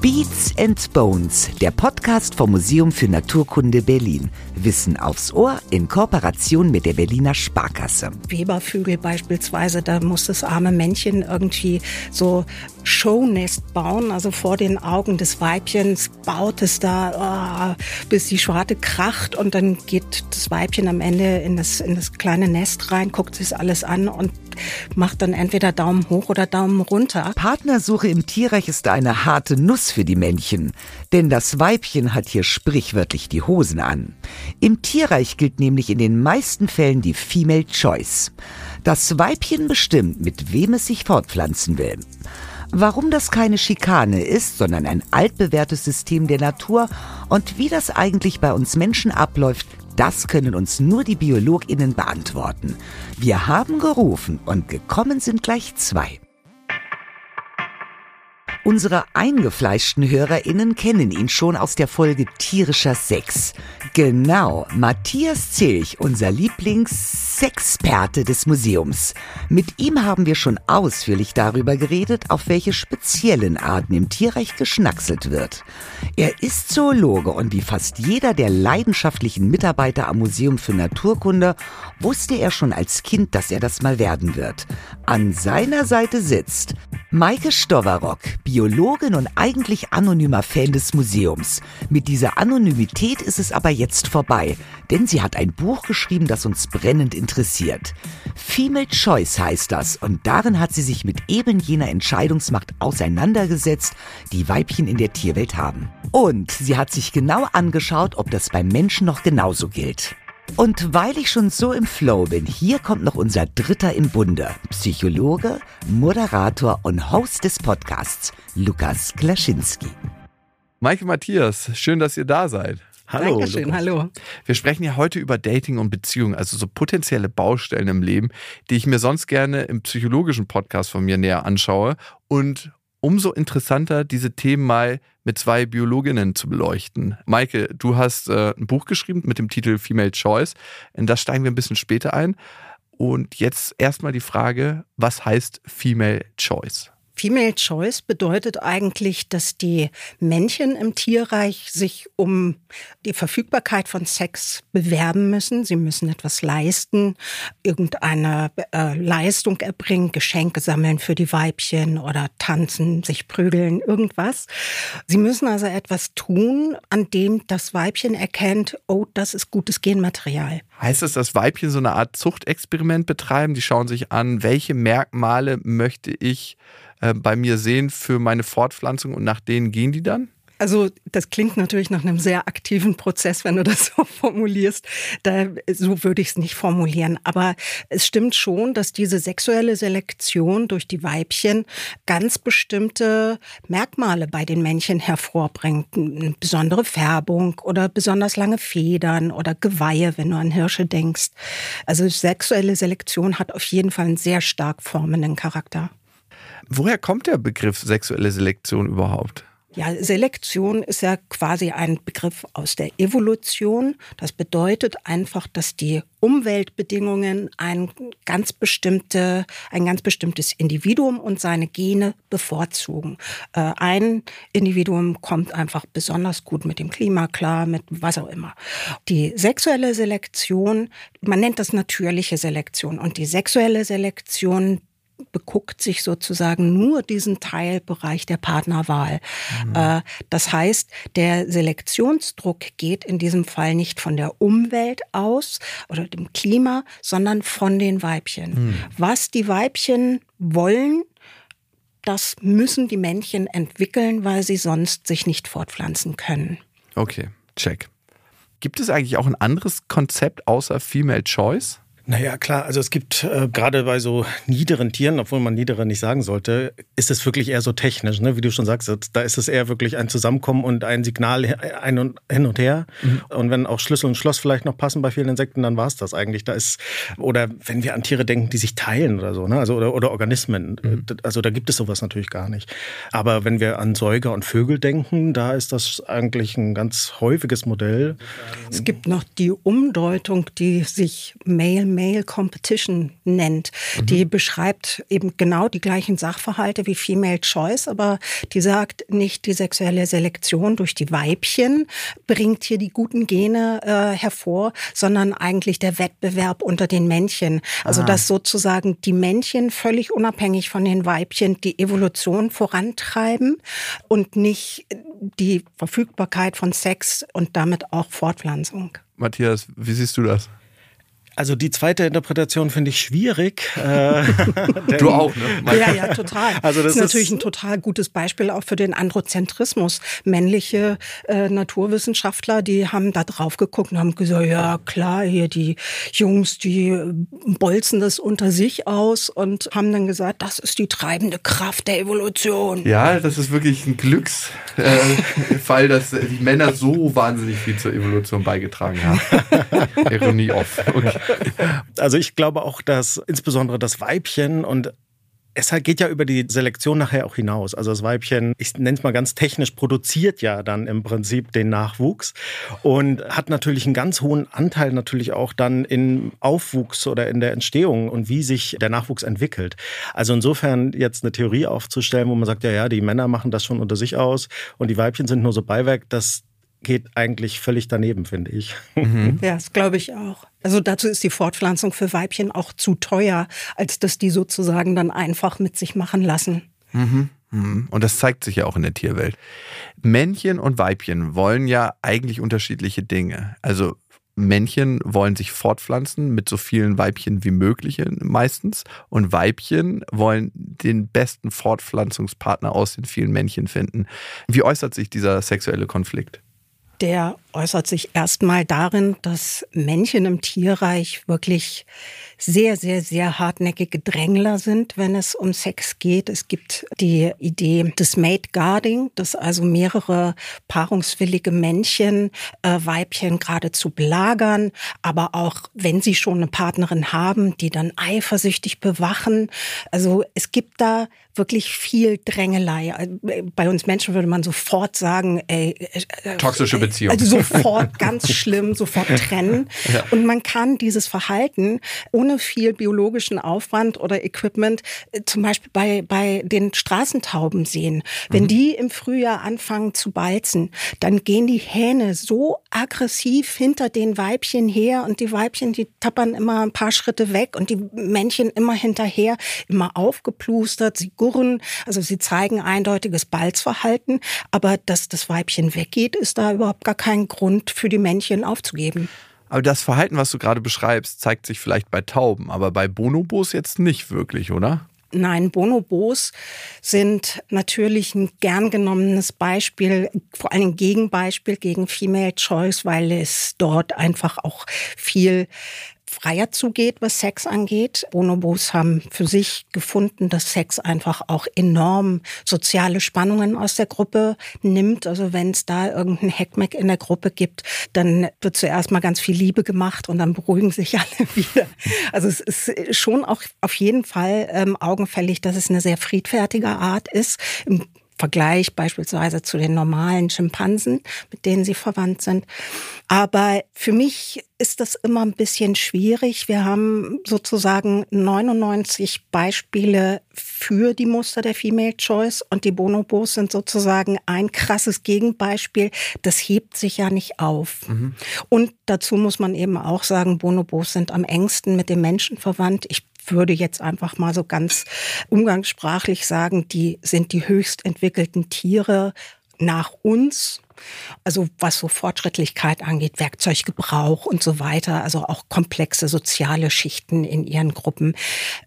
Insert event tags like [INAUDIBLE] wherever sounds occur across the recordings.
Beats and Bones, der Podcast vom Museum für Naturkunde Berlin. Wissen aufs Ohr in Kooperation mit der Berliner Sparkasse. Webervögel beispielsweise, da muss das arme Männchen irgendwie so Shownest bauen, also vor den Augen des Weibchens baut es da, oh, bis die Schwarte kracht und dann geht das Weibchen am Ende in das, in das kleine Nest rein, guckt sich alles an und macht dann entweder Daumen hoch oder Daumen runter. Partnersuche im Tierreich ist eine harte Nuss für die Männchen, denn das Weibchen hat hier sprichwörtlich die Hosen an. Im Tierreich gilt nämlich in den meisten Fällen die Female Choice. Das Weibchen bestimmt, mit wem es sich fortpflanzen will. Warum das keine Schikane ist, sondern ein altbewährtes System der Natur und wie das eigentlich bei uns Menschen abläuft, das können uns nur die Biologinnen beantworten. Wir haben gerufen und gekommen sind gleich zwei. Unsere eingefleischten HörerInnen kennen ihn schon aus der Folge Tierischer Sex. Genau, Matthias Zilch, unser Lieblingssexperte des Museums. Mit ihm haben wir schon ausführlich darüber geredet, auf welche speziellen Arten im Tierreich geschnackselt wird. Er ist Zoologe und wie fast jeder der leidenschaftlichen Mitarbeiter am Museum für Naturkunde wusste er schon als Kind, dass er das mal werden wird. An seiner Seite sitzt Maike Stowarock, Biologin und eigentlich anonymer Fan des Museums. Mit dieser Anonymität ist es aber jetzt vorbei, denn sie hat ein Buch geschrieben, das uns brennend interessiert. Female Choice heißt das und darin hat sie sich mit eben jener Entscheidungsmacht auseinandergesetzt, die Weibchen in der Tierwelt haben. Und sie hat sich genau angeschaut, ob das beim Menschen noch genauso gilt. Und weil ich schon so im Flow bin, hier kommt noch unser Dritter im Bunde. Psychologe, Moderator und Host des Podcasts, Lukas Klaschinski. Maike Matthias, schön, dass ihr da seid. Hallo. Dankeschön, Lukas. hallo. Wir sprechen ja heute über Dating und Beziehungen, also so potenzielle Baustellen im Leben, die ich mir sonst gerne im psychologischen Podcast von mir näher anschaue. Und umso interessanter, diese Themen mal mit zwei Biologinnen zu beleuchten. Maike, du hast äh, ein Buch geschrieben mit dem Titel Female Choice. In das steigen wir ein bisschen später ein. Und jetzt erstmal die Frage, was heißt Female Choice? Female Choice bedeutet eigentlich, dass die Männchen im Tierreich sich um die Verfügbarkeit von Sex bewerben müssen. Sie müssen etwas leisten, irgendeine äh, Leistung erbringen, Geschenke sammeln für die Weibchen oder tanzen, sich prügeln, irgendwas. Sie müssen also etwas tun, an dem das Weibchen erkennt, oh, das ist gutes Genmaterial. Heißt es, dass Weibchen so eine Art Zuchtexperiment betreiben? Die schauen sich an, welche Merkmale möchte ich äh, bei mir sehen für meine Fortpflanzung und nach denen gehen die dann? Also das klingt natürlich nach einem sehr aktiven Prozess, wenn du das [LAUGHS] so formulierst. Da, so würde ich es nicht formulieren. Aber es stimmt schon, dass diese sexuelle Selektion durch die Weibchen ganz bestimmte Merkmale bei den Männchen hervorbringt. Eine besondere Färbung oder besonders lange Federn oder Geweihe, wenn du an Hirsche denkst. Also sexuelle Selektion hat auf jeden Fall einen sehr stark formenden Charakter. Woher kommt der Begriff sexuelle Selektion überhaupt? Ja, Selektion ist ja quasi ein Begriff aus der Evolution. Das bedeutet einfach, dass die Umweltbedingungen ein ganz, bestimmte, ein ganz bestimmtes Individuum und seine Gene bevorzugen. Äh, ein Individuum kommt einfach besonders gut mit dem Klima klar, mit was auch immer. Die sexuelle Selektion, man nennt das natürliche Selektion. Und die sexuelle Selektion, beguckt sich sozusagen nur diesen Teilbereich der Partnerwahl. Mhm. Äh, das heißt, der Selektionsdruck geht in diesem Fall nicht von der Umwelt aus oder dem Klima, sondern von den Weibchen. Mhm. Was die Weibchen wollen, das müssen die Männchen entwickeln, weil sie sonst sich nicht fortpflanzen können. Okay, check. Gibt es eigentlich auch ein anderes Konzept außer Female Choice? Naja, klar, also es gibt äh, gerade bei so niederen Tieren, obwohl man niedere nicht sagen sollte, ist es wirklich eher so technisch, ne? wie du schon sagst, da ist es eher wirklich ein Zusammenkommen und ein Signal ein und, hin und her. Mhm. Und wenn auch Schlüssel und Schloss vielleicht noch passen bei vielen Insekten, dann war es das eigentlich. Da ist, oder wenn wir an Tiere denken, die sich teilen oder so, ne? also, oder, oder Organismen, mhm. also da gibt es sowas natürlich gar nicht. Aber wenn wir an Säuger und Vögel denken, da ist das eigentlich ein ganz häufiges Modell. Es gibt noch die Umdeutung, die sich Male Male Competition nennt. Mhm. Die beschreibt eben genau die gleichen Sachverhalte wie Female Choice, aber die sagt nicht, die sexuelle Selektion durch die Weibchen bringt hier die guten Gene äh, hervor, sondern eigentlich der Wettbewerb unter den Männchen. Also ah. dass sozusagen die Männchen völlig unabhängig von den Weibchen die Evolution vorantreiben und nicht die Verfügbarkeit von Sex und damit auch Fortpflanzung. Matthias, wie siehst du das? Also die zweite Interpretation finde ich schwierig. Äh, [LAUGHS] du auch, ne? Ja, ja, total. [LAUGHS] Also das, das ist natürlich ein total gutes Beispiel auch für den Androzentrismus. Männliche äh, Naturwissenschaftler, die haben da drauf geguckt und haben gesagt, ja klar, hier die Jungs, die bolzen das unter sich aus und haben dann gesagt, das ist die treibende Kraft der Evolution. Ja, das ist wirklich ein Glücksfall, äh, dass die Männer so wahnsinnig viel zur Evolution beigetragen haben. [LAUGHS] Ironie off. Okay. [LAUGHS] Also ich glaube auch, dass insbesondere das Weibchen und es geht ja über die Selektion nachher auch hinaus. Also das Weibchen, ich nenne es mal ganz technisch, produziert ja dann im Prinzip den Nachwuchs und hat natürlich einen ganz hohen Anteil natürlich auch dann im Aufwuchs oder in der Entstehung und wie sich der Nachwuchs entwickelt. Also insofern jetzt eine Theorie aufzustellen, wo man sagt, ja, ja, die Männer machen das schon unter sich aus und die Weibchen sind nur so Beiwerk, das geht eigentlich völlig daneben, finde ich. Mhm. Ja, das glaube ich auch. Also dazu ist die Fortpflanzung für Weibchen auch zu teuer, als dass die sozusagen dann einfach mit sich machen lassen. Mhm. mhm. Und das zeigt sich ja auch in der Tierwelt. Männchen und Weibchen wollen ja eigentlich unterschiedliche Dinge. Also Männchen wollen sich fortpflanzen mit so vielen Weibchen wie möglich meistens und Weibchen wollen den besten Fortpflanzungspartner aus den vielen Männchen finden. Wie äußert sich dieser sexuelle Konflikt? der äußert sich erstmal darin, dass Männchen im Tierreich wirklich sehr, sehr, sehr hartnäckige Drängler sind, wenn es um Sex geht. Es gibt die Idee des Mate Guarding, dass also mehrere paarungswillige Männchen äh, Weibchen geradezu belagern, aber auch wenn sie schon eine Partnerin haben, die dann eifersüchtig bewachen. Also es gibt da wirklich viel Drängelei. Bei uns Menschen würde man sofort sagen, ey, äh, äh toxische Beziehung. Also sofort ganz schlimm, sofort trennen. Ja. Und man kann dieses Verhalten ohne viel biologischen Aufwand oder Equipment äh, zum Beispiel bei, bei den Straßentauben sehen. Wenn mhm. die im Frühjahr anfangen zu balzen, dann gehen die Hähne so aggressiv hinter den Weibchen her und die Weibchen, die tappern immer ein paar Schritte weg und die Männchen immer hinterher, immer aufgeplustert, sie gurren, also sie zeigen eindeutiges Balzverhalten, aber dass das Weibchen weggeht, ist da überhaupt gar kein Grund für die Männchen aufzugeben. Aber das Verhalten, was du gerade beschreibst, zeigt sich vielleicht bei Tauben, aber bei Bonobos jetzt nicht wirklich, oder? Nein, Bonobos sind natürlich ein gern genommenes Beispiel, vor allem Gegenbeispiel gegen Female Choice, weil es dort einfach auch viel freier zugeht, was Sex angeht. Bonobos haben für sich gefunden, dass Sex einfach auch enorm soziale Spannungen aus der Gruppe nimmt. Also wenn es da irgendeinen Heckmeck in der Gruppe gibt, dann wird zuerst mal ganz viel Liebe gemacht und dann beruhigen sich alle [LAUGHS] wieder. Also es ist schon auch auf jeden Fall ähm, augenfällig, dass es eine sehr friedfertige Art ist. Im Vergleich beispielsweise zu den normalen Schimpansen, mit denen sie verwandt sind. Aber für mich ist das immer ein bisschen schwierig. Wir haben sozusagen 99 Beispiele für die Muster der Female Choice und die Bonobos sind sozusagen ein krasses Gegenbeispiel. Das hebt sich ja nicht auf. Mhm. Und dazu muss man eben auch sagen, Bonobos sind am engsten mit dem Menschen verwandt. Ich würde jetzt einfach mal so ganz umgangssprachlich sagen, die sind die höchst entwickelten Tiere nach uns. Also was so Fortschrittlichkeit angeht, Werkzeuggebrauch und so weiter, also auch komplexe soziale Schichten in ihren Gruppen.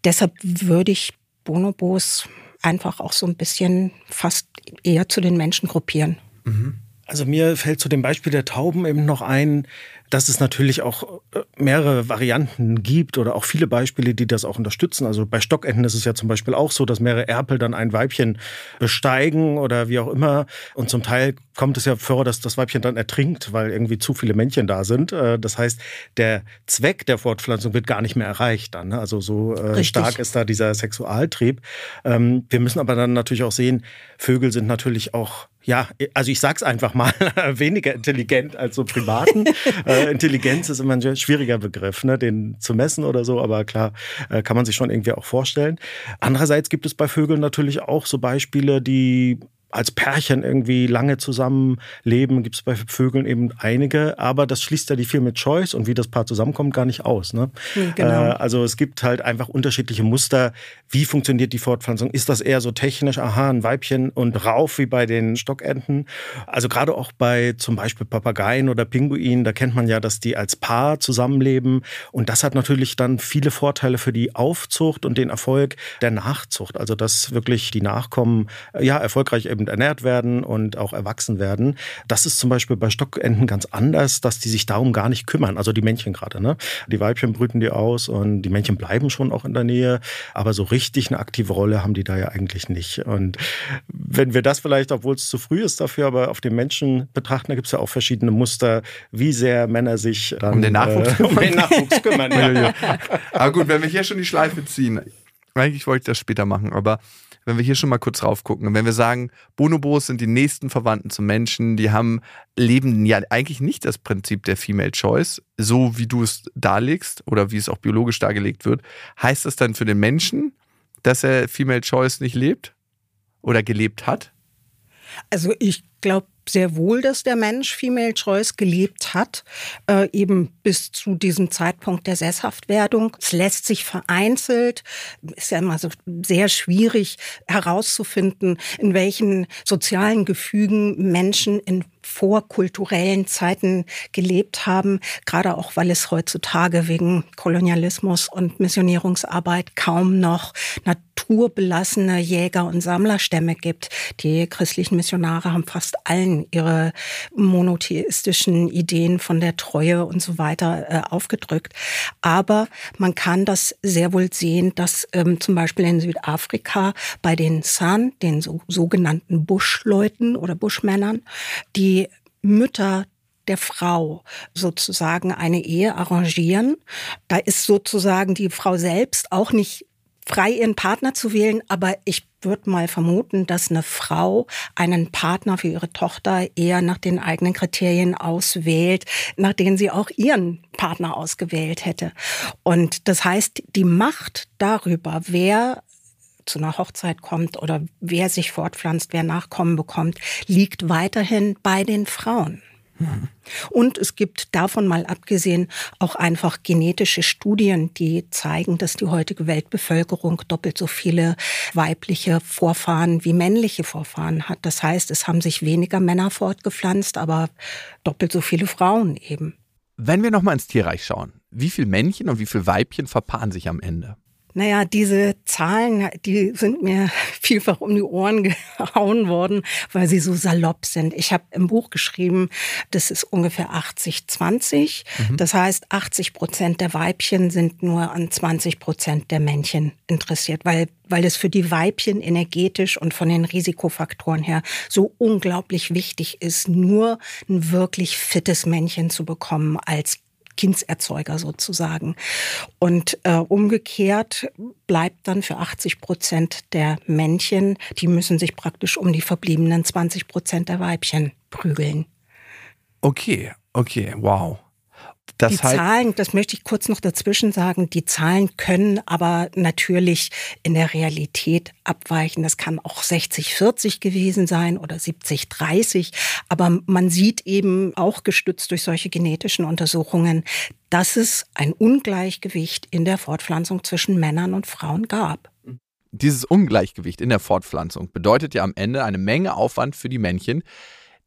Deshalb würde ich Bonobos einfach auch so ein bisschen fast eher zu den Menschen gruppieren. Mhm. Also mir fällt zu dem Beispiel der Tauben eben noch ein, dass es natürlich auch äh, mehrere Varianten gibt oder auch viele Beispiele, die das auch unterstützen. Also bei Stockenten ist es ja zum Beispiel auch so, dass mehrere Erpel dann ein Weibchen besteigen oder wie auch immer. Und zum Teil kommt es ja vor, dass das Weibchen dann ertrinkt, weil irgendwie zu viele Männchen da sind. Äh, das heißt, der Zweck der Fortpflanzung wird gar nicht mehr erreicht dann. Ne? Also so äh, stark ist da dieser Sexualtrieb. Ähm, wir müssen aber dann natürlich auch sehen, Vögel sind natürlich auch ja, also ich sag's einfach mal, [LAUGHS] weniger intelligent als so Primaten. [LAUGHS] äh, Intelligenz ist immer ein schwieriger Begriff, ne, den zu messen oder so, aber klar, äh, kann man sich schon irgendwie auch vorstellen. Andererseits gibt es bei Vögeln natürlich auch so Beispiele, die als Pärchen irgendwie lange zusammenleben, gibt es bei Vögeln eben einige, aber das schließt ja die viel mit Choice und wie das Paar zusammenkommt gar nicht aus. Ne? Genau. Äh, also es gibt halt einfach unterschiedliche Muster. Wie funktioniert die Fortpflanzung? Ist das eher so technisch, aha, ein Weibchen und rauf wie bei den Stockenten? Also gerade auch bei zum Beispiel Papageien oder Pinguinen, da kennt man ja, dass die als Paar zusammenleben und das hat natürlich dann viele Vorteile für die Aufzucht und den Erfolg der Nachzucht. Also dass wirklich die Nachkommen ja erfolgreich eben eben ernährt werden und auch erwachsen werden. Das ist zum Beispiel bei Stockenten ganz anders, dass die sich darum gar nicht kümmern. Also die Männchen gerade. Ne? Die Weibchen brüten die aus und die Männchen bleiben schon auch in der Nähe. Aber so richtig eine aktive Rolle haben die da ja eigentlich nicht. Und wenn wir das vielleicht, obwohl es zu früh ist dafür, aber auf den Menschen betrachten, da gibt es ja auch verschiedene Muster, wie sehr Männer sich dann, um den Nachwuchs, äh, um den Nachwuchs kümmern. [LAUGHS] ja. Aber gut, wenn wir hier schon die Schleife ziehen, eigentlich wollte ich das später machen, aber wenn wir hier schon mal kurz rauf gucken, wenn wir sagen, Bonobos sind die nächsten Verwandten zum Menschen, die haben, leben ja eigentlich nicht das Prinzip der Female Choice, so wie du es darlegst oder wie es auch biologisch dargelegt wird. Heißt das dann für den Menschen, dass er Female Choice nicht lebt oder gelebt hat? Also ich glaube sehr wohl, dass der Mensch Female Choice gelebt hat, äh, eben bis zu diesem Zeitpunkt der Sesshaftwerdung. Es lässt sich vereinzelt, ist ja immer so sehr schwierig herauszufinden, in welchen sozialen Gefügen Menschen in vorkulturellen Zeiten gelebt haben, gerade auch weil es heutzutage wegen Kolonialismus und Missionierungsarbeit kaum noch naturbelassene Jäger- und Sammlerstämme gibt. Die christlichen Missionare haben fast allen ihre monotheistischen Ideen von der Treue und so weiter äh, aufgedrückt. Aber man kann das sehr wohl sehen, dass ähm, zum Beispiel in Südafrika bei den San, den so, sogenannten Buschleuten oder Buschmännern, die Mütter der Frau sozusagen eine Ehe arrangieren. Da ist sozusagen die Frau selbst auch nicht frei, ihren Partner zu wählen, aber ich würde mal vermuten, dass eine Frau einen Partner für ihre Tochter eher nach den eigenen Kriterien auswählt, nach denen sie auch ihren Partner ausgewählt hätte. Und das heißt, die Macht darüber, wer zu einer Hochzeit kommt oder wer sich fortpflanzt, wer Nachkommen bekommt, liegt weiterhin bei den Frauen. Und es gibt davon mal abgesehen auch einfach genetische Studien, die zeigen, dass die heutige Weltbevölkerung doppelt so viele weibliche Vorfahren wie männliche Vorfahren hat. Das heißt, es haben sich weniger Männer fortgepflanzt, aber doppelt so viele Frauen eben. Wenn wir nochmal ins Tierreich schauen, wie viele Männchen und wie viele Weibchen verpaaren sich am Ende? Naja, diese Zahlen, die sind mir [LAUGHS] vielfach um die Ohren gehauen worden, weil sie so salopp sind. Ich habe im Buch geschrieben, das ist ungefähr 80-20. Mhm. Das heißt, 80 Prozent der Weibchen sind nur an 20 Prozent der Männchen interessiert, weil, weil es für die Weibchen energetisch und von den Risikofaktoren her so unglaublich wichtig ist, nur ein wirklich fittes Männchen zu bekommen als Kindserzeuger sozusagen. Und äh, umgekehrt bleibt dann für 80 Prozent der Männchen, die müssen sich praktisch um die verbliebenen 20 Prozent der Weibchen prügeln. Okay, okay, wow. Das die Zahlen, das möchte ich kurz noch dazwischen sagen, die Zahlen können aber natürlich in der Realität abweichen. Das kann auch 60-40 gewesen sein oder 70-30. Aber man sieht eben auch gestützt durch solche genetischen Untersuchungen, dass es ein Ungleichgewicht in der Fortpflanzung zwischen Männern und Frauen gab. Dieses Ungleichgewicht in der Fortpflanzung bedeutet ja am Ende eine Menge Aufwand für die Männchen,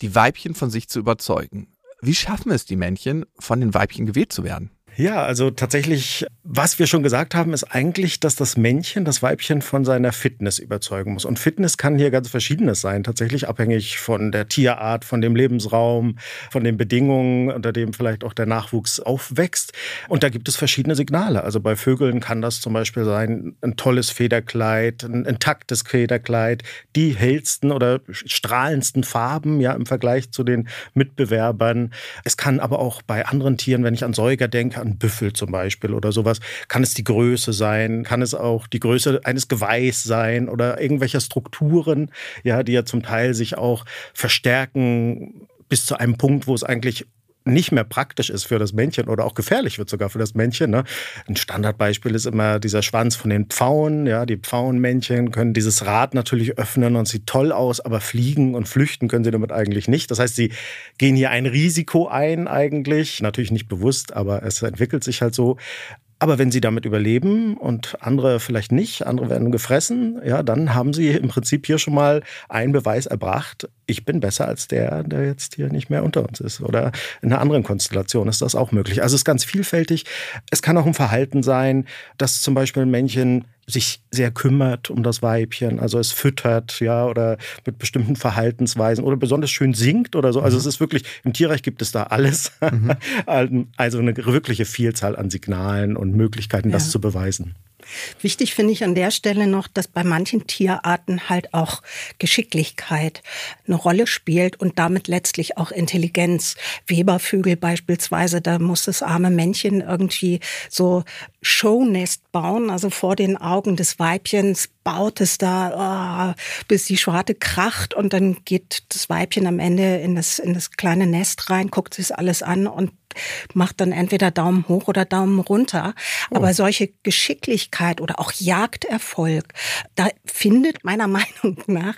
die Weibchen von sich zu überzeugen. Wie schaffen es die Männchen, von den Weibchen gewählt zu werden? Ja, also tatsächlich, was wir schon gesagt haben, ist eigentlich, dass das Männchen das Weibchen von seiner Fitness überzeugen muss. Und Fitness kann hier ganz verschiedenes sein, tatsächlich abhängig von der Tierart, von dem Lebensraum, von den Bedingungen, unter dem vielleicht auch der Nachwuchs aufwächst. Und da gibt es verschiedene Signale. Also bei Vögeln kann das zum Beispiel sein, ein tolles Federkleid, ein intaktes Federkleid, die hellsten oder strahlendsten Farben, ja, im Vergleich zu den Mitbewerbern. Es kann aber auch bei anderen Tieren, wenn ich an Säuger denke, an Büffel zum Beispiel oder sowas, kann es die Größe sein, kann es auch die Größe eines Geweihs sein oder irgendwelcher Strukturen, ja, die ja zum Teil sich auch verstärken bis zu einem Punkt, wo es eigentlich nicht mehr praktisch ist für das Männchen oder auch gefährlich wird sogar für das Männchen. Ne? Ein Standardbeispiel ist immer dieser Schwanz von den Pfauen. Ja, die Pfauenmännchen können dieses Rad natürlich öffnen und sieht toll aus, aber fliegen und flüchten können sie damit eigentlich nicht. Das heißt, sie gehen hier ein Risiko ein eigentlich, natürlich nicht bewusst, aber es entwickelt sich halt so. Aber wenn sie damit überleben und andere vielleicht nicht, andere werden gefressen, ja, dann haben sie im Prinzip hier schon mal einen Beweis erbracht, ich bin besser als der, der jetzt hier nicht mehr unter uns ist. Oder in einer anderen Konstellation ist das auch möglich. Also es ist ganz vielfältig. Es kann auch ein Verhalten sein, dass zum Beispiel ein Männchen sich sehr kümmert um das Weibchen, also es füttert, ja, oder mit bestimmten Verhaltensweisen oder besonders schön singt oder so. Also mhm. es ist wirklich, im Tierreich gibt es da alles. Mhm. [LAUGHS] also eine wirkliche Vielzahl an Signalen und Möglichkeiten, ja. das zu beweisen. Wichtig finde ich an der Stelle noch, dass bei manchen Tierarten halt auch Geschicklichkeit eine Rolle spielt und damit letztlich auch Intelligenz. Webervögel beispielsweise, da muss das arme Männchen irgendwie so Shownest bauen, also vor den Augen des Weibchens baut es da, oh, bis die Schwarte kracht und dann geht das Weibchen am Ende in das, in das kleine Nest rein, guckt sich alles an und macht dann entweder Daumen hoch oder Daumen runter. Oh. Aber solche Geschicklichkeit oder auch Jagderfolg, da findet meiner [LAUGHS] Meinung nach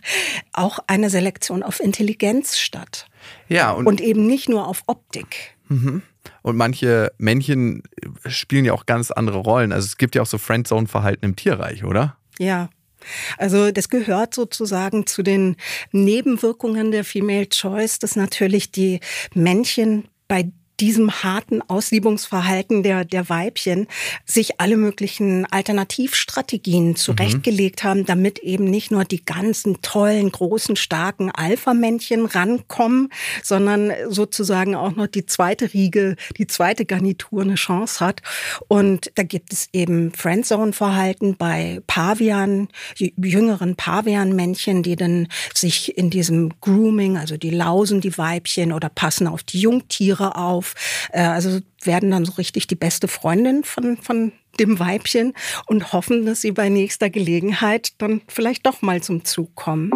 auch eine Selektion auf Intelligenz statt. Ja, und, und eben nicht nur auf Optik. Mhm. Und manche Männchen spielen ja auch ganz andere Rollen. Also es gibt ja auch so Friendzone-Verhalten im Tierreich, oder? Ja. Also das gehört sozusagen zu den Nebenwirkungen der Female Choice, dass natürlich die Männchen bei diesem harten Ausliebungsverhalten der, der Weibchen sich alle möglichen Alternativstrategien zurechtgelegt mhm. haben, damit eben nicht nur die ganzen tollen, großen, starken Alpha-Männchen rankommen, sondern sozusagen auch noch die zweite Riege, die zweite Garnitur eine Chance hat. Und da gibt es eben Friendzone-Verhalten bei Pavian, jüngeren Pavian-Männchen, die dann sich in diesem Grooming, also die lausen die Weibchen oder passen auf die Jungtiere auf, auf. Äh, also werden dann so richtig die beste Freundin von, von dem Weibchen und hoffen, dass sie bei nächster Gelegenheit dann vielleicht doch mal zum Zug kommen.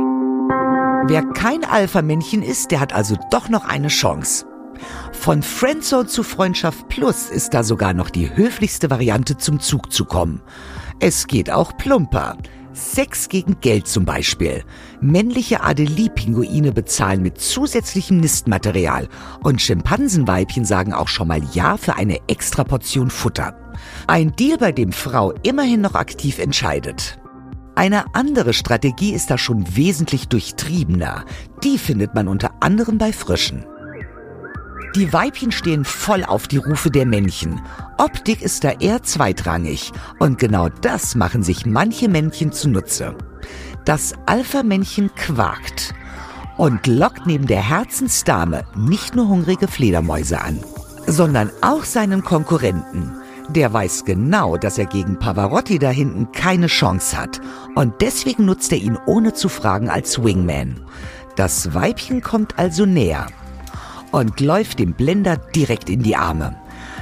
Wer kein Alpha-Männchen ist, der hat also doch noch eine Chance. Von Friendzone zu Freundschaft Plus ist da sogar noch die höflichste Variante zum Zug zu kommen. Es geht auch plumper. Sex gegen Geld zum Beispiel. Männliche Adelie-Pinguine bezahlen mit zusätzlichem Nistmaterial und Schimpansenweibchen sagen auch schon mal Ja für eine extra Portion Futter. Ein Deal, bei dem Frau immerhin noch aktiv entscheidet. Eine andere Strategie ist da schon wesentlich durchtriebener. Die findet man unter anderem bei Frischen. Die Weibchen stehen voll auf die Rufe der Männchen. Optik ist da eher zweitrangig. Und genau das machen sich manche Männchen zunutze. Das Alpha-Männchen quakt und lockt neben der Herzensdame nicht nur hungrige Fledermäuse an, sondern auch seinen Konkurrenten. Der weiß genau, dass er gegen Pavarotti da hinten keine Chance hat. Und deswegen nutzt er ihn ohne zu fragen als Wingman. Das Weibchen kommt also näher und läuft dem Blender direkt in die Arme.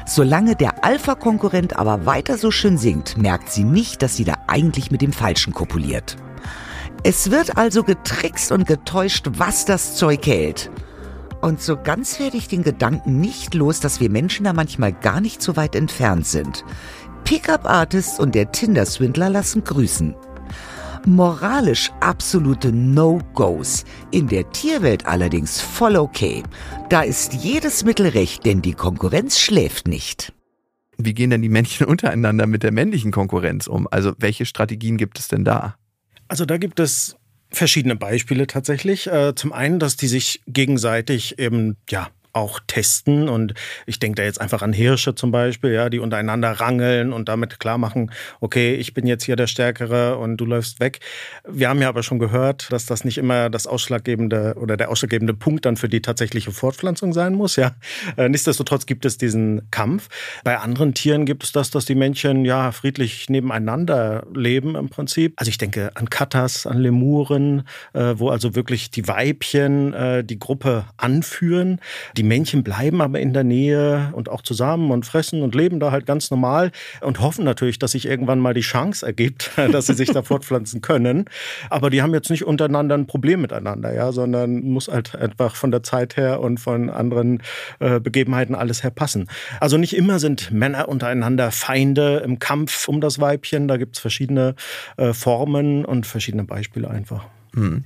Solange der Alpha-Konkurrent aber weiter so schön singt, merkt sie nicht, dass sie da eigentlich mit dem Falschen kopuliert. Es wird also getrickst und getäuscht, was das Zeug hält. Und so ganz werde ich den Gedanken nicht los, dass wir Menschen da manchmal gar nicht so weit entfernt sind. Pickup-Artists und der Tinder-Swindler lassen grüßen. Moralisch absolute No-Gos. In der Tierwelt allerdings voll okay. Da ist jedes Mittel recht, denn die Konkurrenz schläft nicht. Wie gehen denn die Männchen [LAUGHS] untereinander mit der männlichen Konkurrenz um? Also welche Strategien gibt es denn da? Also da gibt es verschiedene Beispiele tatsächlich. Äh, zum einen, dass die sich gegenseitig eben ja auch testen. Und ich denke da jetzt einfach an Hirsche zum Beispiel, ja, die untereinander rangeln und damit klar machen, okay, ich bin jetzt hier der Stärkere und du läufst weg. Wir haben ja aber schon gehört, dass das nicht immer das ausschlaggebende oder der ausschlaggebende Punkt dann für die tatsächliche Fortpflanzung sein muss. Ja, äh, nichtsdestotrotz gibt es diesen Kampf. Bei anderen Tieren gibt es das, dass die Männchen ja friedlich nebeneinander leben im Prinzip. Also ich denke an Katas, an Lemuren, äh, wo also wirklich die Weibchen äh, die Gruppe anführen. Die Männchen bleiben aber in der Nähe und auch zusammen und fressen und leben da halt ganz normal und hoffen natürlich, dass sich irgendwann mal die Chance ergibt, [LAUGHS] dass sie sich da fortpflanzen können. Aber die haben jetzt nicht untereinander ein Problem miteinander, ja, sondern muss halt einfach von der Zeit her und von anderen äh, Begebenheiten alles her passen. Also nicht immer sind Männer untereinander Feinde im Kampf um das Weibchen. Da gibt es verschiedene äh, Formen und verschiedene Beispiele einfach. Hm.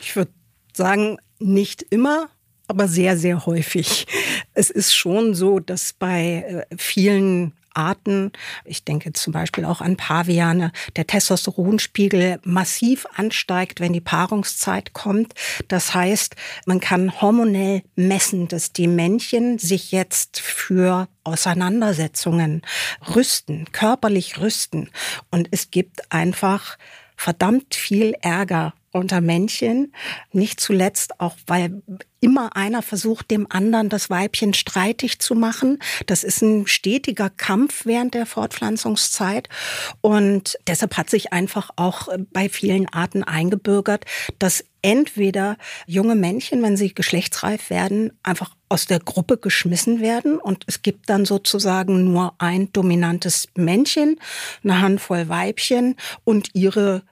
Ich würde sagen, nicht immer, aber sehr, sehr häufig. Es ist schon so, dass bei äh, vielen Arten, ich denke zum Beispiel auch an Paviane, der Testosteronspiegel massiv ansteigt, wenn die Paarungszeit kommt. Das heißt, man kann hormonell messen, dass die Männchen sich jetzt für Auseinandersetzungen rüsten, körperlich rüsten. Und es gibt einfach verdammt viel Ärger unter Männchen. Nicht zuletzt auch, weil immer einer versucht, dem anderen das Weibchen streitig zu machen. Das ist ein stetiger Kampf während der Fortpflanzungszeit. Und deshalb hat sich einfach auch bei vielen Arten eingebürgert, dass entweder junge Männchen, wenn sie geschlechtsreif werden, einfach aus der Gruppe geschmissen werden und es gibt dann sozusagen nur ein dominantes Männchen, eine Handvoll Weibchen und ihre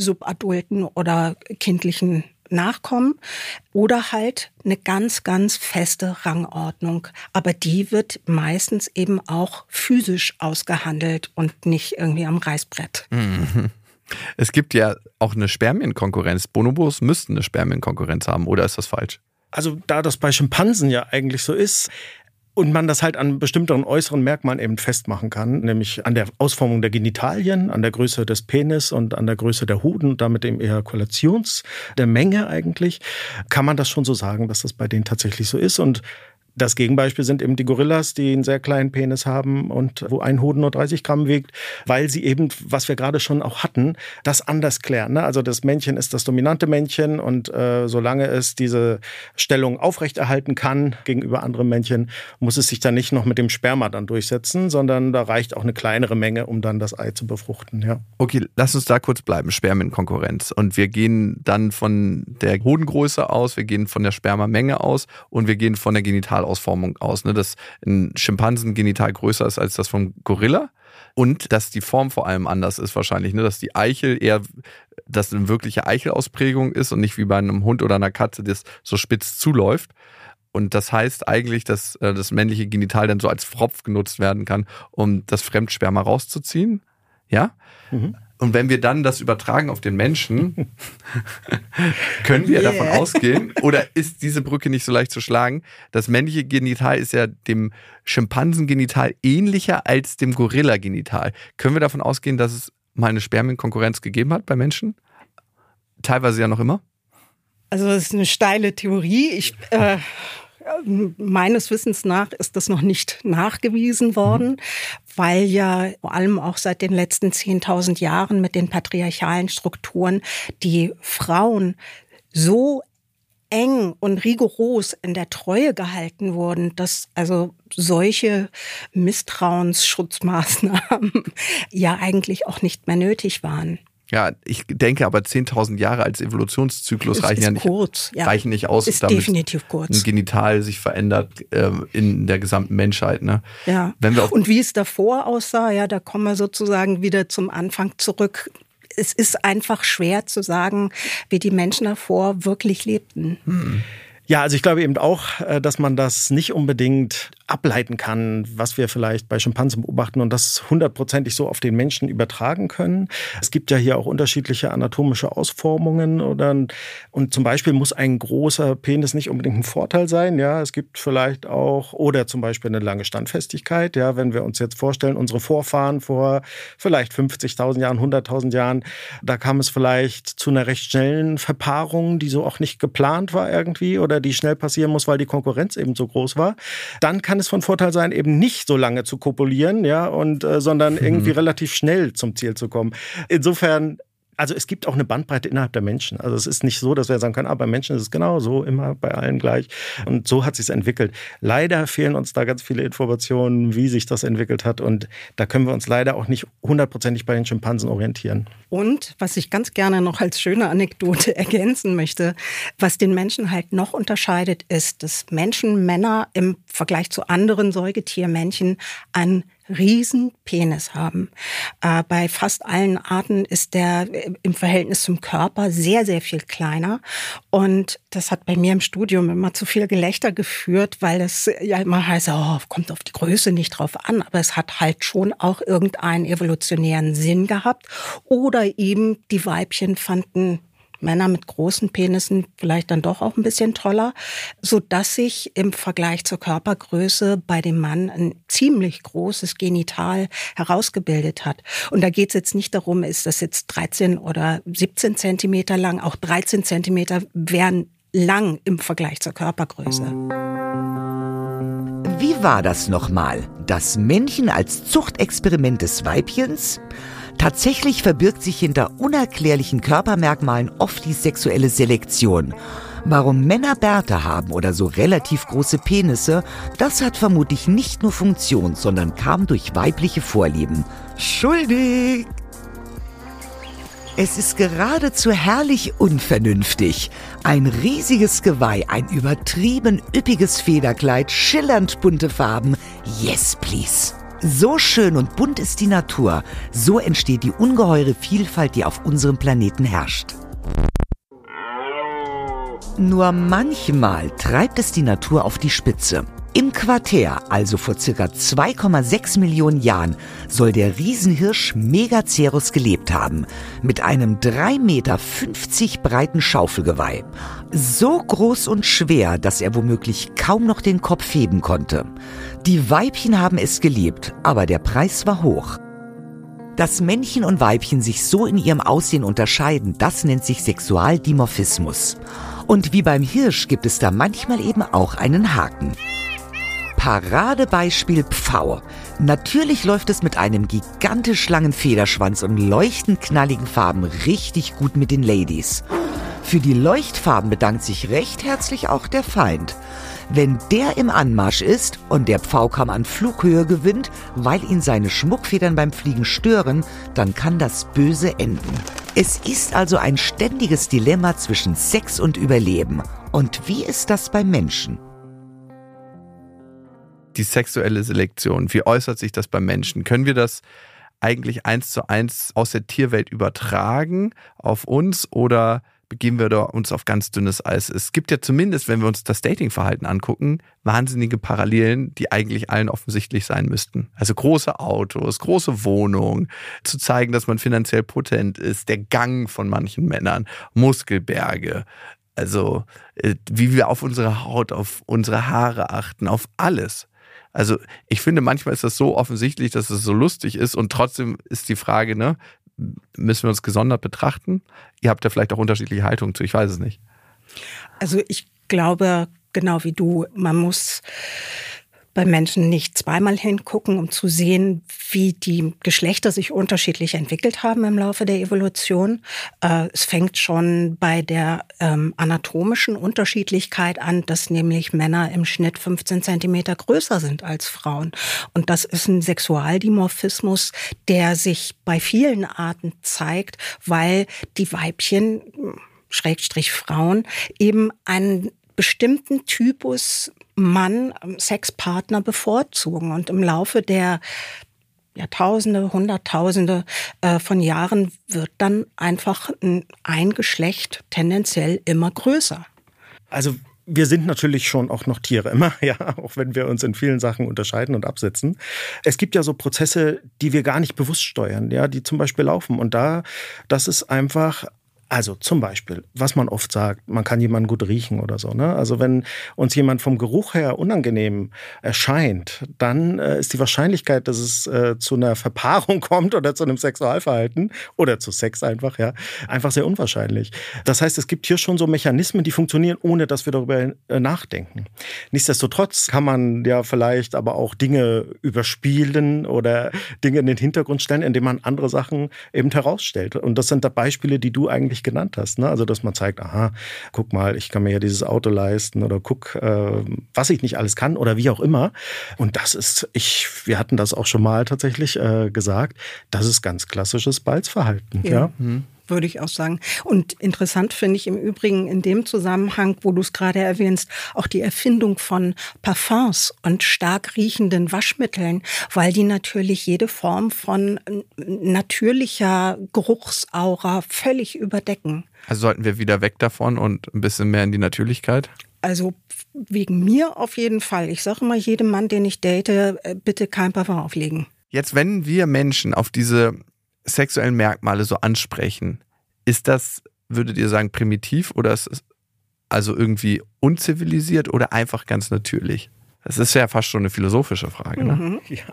subadulten oder kindlichen Nachkommen oder halt eine ganz, ganz feste Rangordnung. Aber die wird meistens eben auch physisch ausgehandelt und nicht irgendwie am Reißbrett. Mhm. Es gibt ja auch eine Spermienkonkurrenz. Bonobos müssten eine Spermienkonkurrenz haben, oder ist das falsch? Also da das bei Schimpansen ja eigentlich so ist, und man das halt an bestimmten äußeren Merkmalen eben festmachen kann, nämlich an der Ausformung der Genitalien, an der Größe des Penis und an der Größe der Hoden und damit dem Ejakulations, der Menge eigentlich, kann man das schon so sagen, dass das bei denen tatsächlich so ist. Und das Gegenbeispiel sind eben die Gorillas, die einen sehr kleinen Penis haben und wo ein Hoden nur 30 Gramm wiegt, weil sie eben, was wir gerade schon auch hatten, das anders klären. Ne? Also das Männchen ist das dominante Männchen und äh, solange es diese Stellung aufrechterhalten kann gegenüber anderen Männchen, muss es sich dann nicht noch mit dem Sperma dann durchsetzen, sondern da reicht auch eine kleinere Menge, um dann das Ei zu befruchten. Ja. Okay, lass uns da kurz bleiben. Spermienkonkurrenz. Und wir gehen dann von der Hodengröße aus, wir gehen von der Spermamenge aus und wir gehen von der Genital Genitalausformung aus, ne? dass ein Schimpansengenital größer ist als das vom Gorilla und dass die Form vor allem anders ist wahrscheinlich, ne? dass die Eichel eher, dass eine wirkliche Eichelausprägung ist und nicht wie bei einem Hund oder einer Katze, das so spitz zuläuft. Und das heißt eigentlich, dass äh, das männliche Genital dann so als Pfropf genutzt werden kann, um das Fremdsperma rauszuziehen. Ja? Mhm. Und wenn wir dann das übertragen auf den Menschen, [LAUGHS] können wir yeah. davon ausgehen, [LAUGHS] oder ist diese Brücke nicht so leicht zu schlagen? Das männliche Genital ist ja dem Schimpansengenital ähnlicher als dem Gorilla-Genital. Können wir davon ausgehen, dass es mal eine Spermienkonkurrenz gegeben hat bei Menschen? Teilweise ja noch immer? Also das ist eine steile Theorie. Ich äh, Meines Wissens nach ist das noch nicht nachgewiesen worden, mhm. weil ja vor allem auch seit den letzten 10.000 Jahren mit den patriarchalen Strukturen die Frauen so eng und rigoros in der Treue gehalten wurden, dass also solche Misstrauensschutzmaßnahmen [LAUGHS] ja eigentlich auch nicht mehr nötig waren. Ja, ich denke aber 10.000 Jahre als Evolutionszyklus ist, reichen ist ja nicht, kurz, ja. reichen nicht aus, ist damit definitiv kurz. ein Genital sich verändert äh, in der gesamten Menschheit. Ne? Ja. Wenn wir Und wie es davor aussah, ja, da kommen wir sozusagen wieder zum Anfang zurück. Es ist einfach schwer zu sagen, wie die Menschen davor wirklich lebten. Hm. Ja, also ich glaube eben auch, äh, dass man das nicht unbedingt ableiten kann, was wir vielleicht bei Schimpansen beobachten und das hundertprozentig so auf den Menschen übertragen können. Es gibt ja hier auch unterschiedliche anatomische Ausformungen oder und zum Beispiel muss ein großer Penis nicht unbedingt ein Vorteil sein. Ja, es gibt vielleicht auch oder zum Beispiel eine lange Standfestigkeit. Ja, wenn wir uns jetzt vorstellen, unsere Vorfahren vor vielleicht 50.000 Jahren, 100.000 Jahren, da kam es vielleicht zu einer recht schnellen Verpaarung, die so auch nicht geplant war irgendwie oder die schnell passieren muss, weil die Konkurrenz eben so groß war. Dann kann es von Vorteil sein, eben nicht so lange zu kopulieren, ja, und äh, sondern mhm. irgendwie relativ schnell zum Ziel zu kommen. Insofern also es gibt auch eine Bandbreite innerhalb der Menschen. Also es ist nicht so, dass wir sagen können, ah, bei Menschen ist es genau so, immer bei allen gleich. Und so hat sich entwickelt. Leider fehlen uns da ganz viele Informationen, wie sich das entwickelt hat. Und da können wir uns leider auch nicht hundertprozentig bei den Schimpansen orientieren. Und was ich ganz gerne noch als schöne Anekdote [LAUGHS] ergänzen möchte, was den Menschen halt noch unterscheidet, ist, dass Menschen, Männer im Vergleich zu anderen Säugetiermännchen einen riesen Penis haben. Äh, bei fast allen Arten ist der äh, im Verhältnis zum Körper sehr, sehr viel kleiner. Und das hat bei mir im Studium immer zu viel Gelächter geführt, weil es ja immer heißt, oh, kommt auf die Größe nicht drauf an. Aber es hat halt schon auch irgendeinen evolutionären Sinn gehabt. Oder eben die Weibchen fanden Männer mit großen Penissen vielleicht dann doch auch ein bisschen toller, so dass sich im Vergleich zur Körpergröße bei dem Mann ein ziemlich großes Genital herausgebildet hat. Und da geht es jetzt nicht darum, ist das jetzt 13 oder 17 Zentimeter lang, auch 13 Zentimeter wären lang im Vergleich zur Körpergröße. Wie war das nochmal? Das Männchen als Zuchtexperiment des Weibchens? Tatsächlich verbirgt sich hinter unerklärlichen Körpermerkmalen oft die sexuelle Selektion. Warum Männer Bärte haben oder so relativ große Penisse, das hat vermutlich nicht nur Funktion, sondern kam durch weibliche Vorlieben. Schuldig! Es ist geradezu herrlich unvernünftig. Ein riesiges Geweih, ein übertrieben üppiges Federkleid, schillernd bunte Farben. Yes, please. So schön und bunt ist die Natur, so entsteht die ungeheure Vielfalt, die auf unserem Planeten herrscht. Nur manchmal treibt es die Natur auf die Spitze. Im Quartär, also vor circa 2,6 Millionen Jahren, soll der Riesenhirsch Megacerus gelebt haben, mit einem 3,50 Meter breiten Schaufelgeweih. So groß und schwer, dass er womöglich kaum noch den Kopf heben konnte. Die Weibchen haben es geliebt, aber der Preis war hoch. Dass Männchen und Weibchen sich so in ihrem Aussehen unterscheiden, das nennt sich Sexualdimorphismus. Und wie beim Hirsch gibt es da manchmal eben auch einen Haken. Paradebeispiel Pfau. Natürlich läuft es mit einem gigantisch langen Federschwanz und leuchtend knalligen Farben richtig gut mit den Ladies. Für die Leuchtfarben bedankt sich recht herzlich auch der Feind. Wenn der im Anmarsch ist und der Pfaukamm an Flughöhe gewinnt, weil ihn seine Schmuckfedern beim Fliegen stören, dann kann das böse enden. Es ist also ein ständiges Dilemma zwischen Sex und Überleben. Und wie ist das beim Menschen? Die sexuelle Selektion? Wie äußert sich das beim Menschen? Können wir das eigentlich eins zu eins aus der Tierwelt übertragen auf uns oder begeben wir da uns auf ganz dünnes Eis? Es gibt ja zumindest, wenn wir uns das Datingverhalten angucken, wahnsinnige Parallelen, die eigentlich allen offensichtlich sein müssten. Also große Autos, große Wohnungen, zu zeigen, dass man finanziell potent ist, der Gang von manchen Männern, Muskelberge, also äh, wie wir auf unsere Haut, auf unsere Haare achten, auf alles. Also ich finde, manchmal ist das so offensichtlich, dass es so lustig ist und trotzdem ist die Frage, ne, müssen wir uns gesondert betrachten? Ihr habt ja vielleicht auch unterschiedliche Haltungen zu, ich weiß es nicht. Also ich glaube, genau wie du, man muss bei Menschen nicht zweimal hingucken, um zu sehen, wie die Geschlechter sich unterschiedlich entwickelt haben im Laufe der Evolution. Äh, es fängt schon bei der ähm, anatomischen Unterschiedlichkeit an, dass nämlich Männer im Schnitt 15 Zentimeter größer sind als Frauen. Und das ist ein Sexualdimorphismus, der sich bei vielen Arten zeigt, weil die Weibchen Schrägstrich Frauen eben einen bestimmten Typus Mann, ähm, Sexpartner bevorzugen. Und im Laufe der Jahrtausende, Hunderttausende äh, von Jahren wird dann einfach ein Geschlecht tendenziell immer größer. Also wir sind natürlich schon auch noch Tiere immer, [LAUGHS] ja, auch wenn wir uns in vielen Sachen unterscheiden und absetzen. Es gibt ja so Prozesse, die wir gar nicht bewusst steuern, ja, die zum Beispiel laufen. Und da, das ist einfach also zum Beispiel, was man oft sagt, man kann jemanden gut riechen oder so. Ne? Also wenn uns jemand vom Geruch her unangenehm erscheint, dann äh, ist die Wahrscheinlichkeit, dass es äh, zu einer Verpaarung [LAUGHS] kommt oder zu einem Sexualverhalten oder zu Sex einfach, ja, einfach sehr unwahrscheinlich. Das heißt, es gibt hier schon so Mechanismen, die funktionieren, ohne dass wir darüber äh, nachdenken. Nichtsdestotrotz kann man ja vielleicht aber auch Dinge überspielen oder Dinge in den Hintergrund stellen, indem man andere Sachen eben herausstellt. Und das sind da Beispiele, die du eigentlich richtig genannt hast. Ne? Also, dass man zeigt, aha, guck mal, ich kann mir ja dieses Auto leisten oder guck, äh, was ich nicht alles kann oder wie auch immer. Und das ist, ich, wir hatten das auch schon mal tatsächlich äh, gesagt, das ist ganz klassisches Balzverhalten. Ja. ja? Mhm würde ich auch sagen. Und interessant finde ich im Übrigen in dem Zusammenhang, wo du es gerade erwähnst, auch die Erfindung von Parfums und stark riechenden Waschmitteln, weil die natürlich jede Form von natürlicher Geruchsaura völlig überdecken. Also sollten wir wieder weg davon und ein bisschen mehr in die Natürlichkeit? Also wegen mir auf jeden Fall. Ich sage immer jedem Mann, den ich date, äh, bitte kein Parfum auflegen. Jetzt, wenn wir Menschen auf diese sexuellen Merkmale so ansprechen, ist das, würdet ihr sagen, primitiv oder ist es also irgendwie unzivilisiert oder einfach ganz natürlich? Das ist ja fast schon eine philosophische Frage. Ne? Mhm. [LAUGHS] Ja.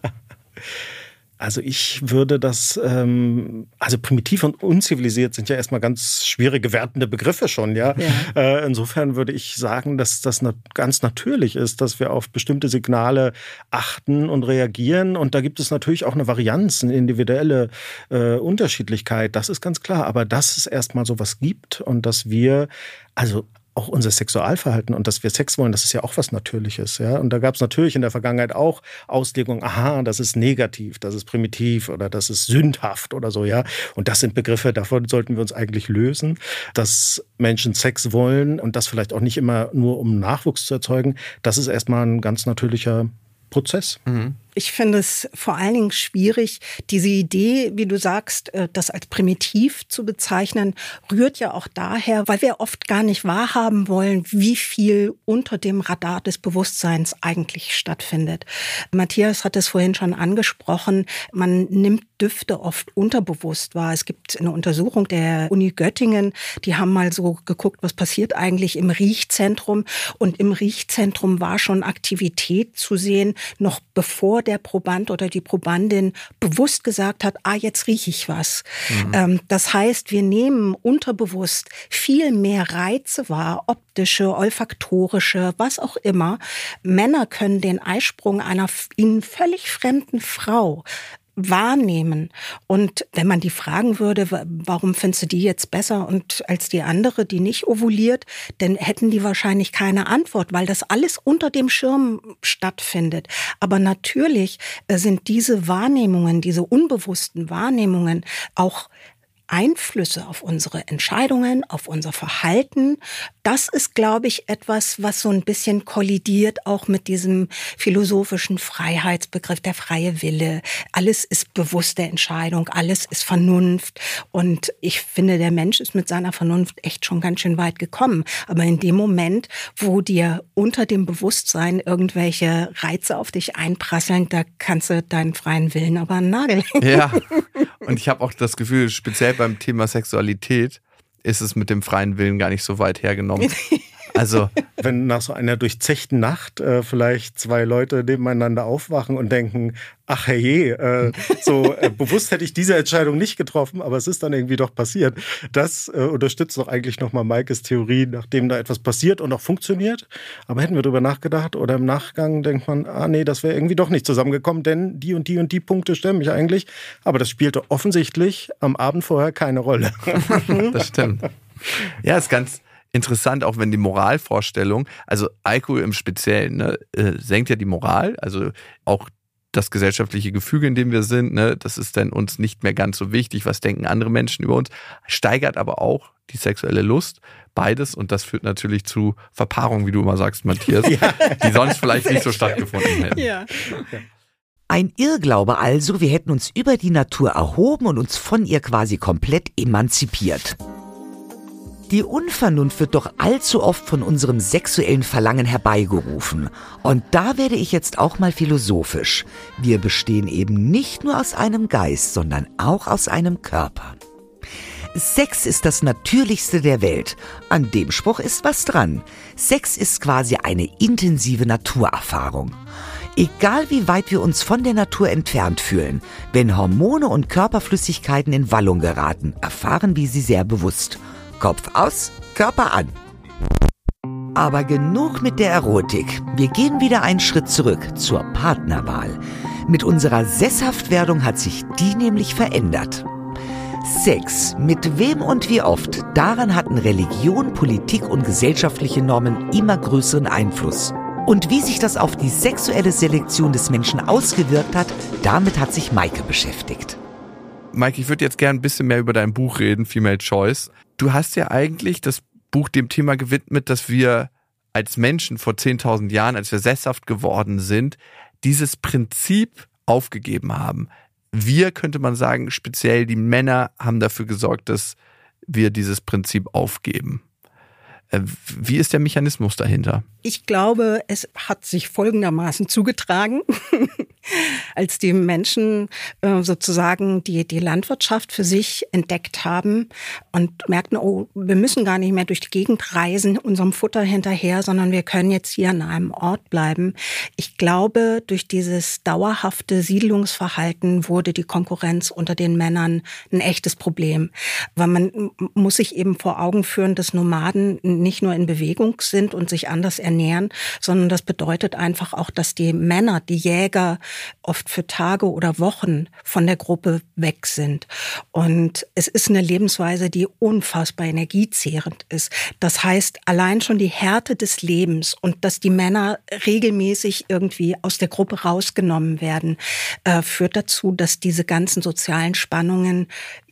Also ich würde das, ähm, also primitiv und unzivilisiert sind ja erstmal ganz schwierige wertende Begriffe schon, ja. ja. Äh, insofern würde ich sagen, dass das ganz natürlich ist, dass wir auf bestimmte Signale achten und reagieren. Und da gibt es natürlich auch eine Varianz, eine individuelle äh, Unterschiedlichkeit. Das ist ganz klar. Aber dass es erstmal sowas gibt und dass wir also auch unser Sexualverhalten und dass wir Sex wollen, das ist ja auch was Natürliches. Ja? Und da gab es natürlich in der Vergangenheit auch Auslegungen, aha, das ist negativ, das ist primitiv oder das ist sündhaft oder so, ja. Und das sind Begriffe, davon sollten wir uns eigentlich lösen, dass Menschen Sex wollen und das vielleicht auch nicht immer nur um Nachwuchs zu erzeugen. Das ist erstmal ein ganz natürlicher Prozess. Mhm. Ich finde es vor allen Dingen schwierig, diese Idee, wie du sagst, äh, das als primitiv zu bezeichnen, rührt ja auch daher, weil wir oft gar nicht wahrhaben wollen, wie viel unter dem Radar des Bewusstseins eigentlich stattfindet. Matthias hat es vorhin schon angesprochen, man nimmt Düfte oft unterbewusst wahr. Es gibt eine Untersuchung der Uni Göttingen, die haben mal so geguckt, was passiert eigentlich im Riechzentrum. Und im Riechzentrum war schon Aktivität zu sehen, noch bevor der Proband oder die Probandin bewusst gesagt hat, ah, jetzt rieche ich was. Mhm. Ähm, das heißt, wir nehmen unterbewusst viel mehr Reize wahr, optische, olfaktorische, was auch immer. Männer können den Eisprung einer ihnen völlig fremden Frau wahrnehmen. Und wenn man die fragen würde, warum findest du die jetzt besser und als die andere, die nicht ovuliert, dann hätten die wahrscheinlich keine Antwort, weil das alles unter dem Schirm stattfindet. Aber natürlich äh, sind diese Wahrnehmungen, diese unbewussten Wahrnehmungen auch Einflüsse auf unsere Entscheidungen, auf unser Verhalten. Das ist, glaube ich, etwas, was so ein bisschen kollidiert auch mit diesem philosophischen Freiheitsbegriff, der freie Wille. Alles ist bewusste Entscheidung, alles ist Vernunft. Und ich finde, der Mensch ist mit seiner Vernunft echt schon ganz schön weit gekommen. Aber in dem Moment, wo dir unter dem Bewusstsein irgendwelche Reize auf dich einprasseln, da kannst du deinen freien Willen aber einen Nagel hängen. Ja, [LAUGHS] und ich habe auch das Gefühl, speziell beim Thema Sexualität ist es mit dem freien Willen gar nicht so weit hergenommen. [LAUGHS] Also, [LAUGHS] wenn nach so einer durchzechten Nacht äh, vielleicht zwei Leute nebeneinander aufwachen und denken, ach herrje, äh, so äh, [LAUGHS] bewusst hätte ich diese Entscheidung nicht getroffen, aber es ist dann irgendwie doch passiert. Das äh, unterstützt doch eigentlich nochmal Maikes Theorie, nachdem da etwas passiert und auch funktioniert. Aber hätten wir darüber nachgedacht oder im Nachgang denkt man, ah nee, das wäre irgendwie doch nicht zusammengekommen, denn die und die und die Punkte stimmen mich eigentlich. Aber das spielte offensichtlich am Abend vorher keine Rolle. [LAUGHS] das stimmt. Ja, ist ganz, interessant, auch wenn die Moralvorstellung, also Alkohol im Speziellen, ne, äh, senkt ja die Moral, also auch das gesellschaftliche Gefüge, in dem wir sind, ne, das ist dann uns nicht mehr ganz so wichtig, was denken andere Menschen über uns, steigert aber auch die sexuelle Lust, beides und das führt natürlich zu Verpaarungen, wie du immer sagst, Matthias, [LAUGHS] ja. die sonst vielleicht nicht so stattgefunden [LAUGHS] hätten. Ja. Ein Irrglaube also, wir hätten uns über die Natur erhoben und uns von ihr quasi komplett emanzipiert. Die Unvernunft wird doch allzu oft von unserem sexuellen Verlangen herbeigerufen. Und da werde ich jetzt auch mal philosophisch. Wir bestehen eben nicht nur aus einem Geist, sondern auch aus einem Körper. Sex ist das Natürlichste der Welt. An dem Spruch ist was dran. Sex ist quasi eine intensive Naturerfahrung. Egal wie weit wir uns von der Natur entfernt fühlen, wenn Hormone und Körperflüssigkeiten in Wallung geraten, erfahren wir sie sehr bewusst. Kopf aus, Körper an. Aber genug mit der Erotik. Wir gehen wieder einen Schritt zurück zur Partnerwahl. Mit unserer Sesshaftwerdung hat sich die nämlich verändert. Sex, mit wem und wie oft, daran hatten Religion, Politik und gesellschaftliche Normen immer größeren Einfluss. Und wie sich das auf die sexuelle Selektion des Menschen ausgewirkt hat, damit hat sich Maike beschäftigt. Maike, ich würde jetzt gerne ein bisschen mehr über dein Buch reden, Female Choice. Du hast ja eigentlich das Buch dem Thema gewidmet, dass wir als Menschen vor 10.000 Jahren, als wir sesshaft geworden sind, dieses Prinzip aufgegeben haben. Wir, könnte man sagen, speziell die Männer haben dafür gesorgt, dass wir dieses Prinzip aufgeben. Äh, wie ist der Mechanismus dahinter? Ich glaube, es hat sich folgendermaßen zugetragen. Als die Menschen äh, sozusagen die, die Landwirtschaft für sich entdeckt haben und merkten, oh, wir müssen gar nicht mehr durch die Gegend reisen, unserem Futter hinterher, sondern wir können jetzt hier an einem Ort bleiben. Ich glaube, durch dieses dauerhafte Siedlungsverhalten wurde die Konkurrenz unter den Männern ein echtes Problem. Weil man muss sich eben vor Augen führen, dass Nomaden nicht nur in Bewegung sind und sich anders ernähren, sondern das bedeutet einfach auch, dass die Männer, die Jäger, oft für Tage oder Wochen von der Gruppe weg sind. Und es ist eine Lebensweise, die unfassbar energiezehrend ist. Das heißt, allein schon die Härte des Lebens und dass die Männer regelmäßig irgendwie aus der Gruppe rausgenommen werden, äh, führt dazu, dass diese ganzen sozialen Spannungen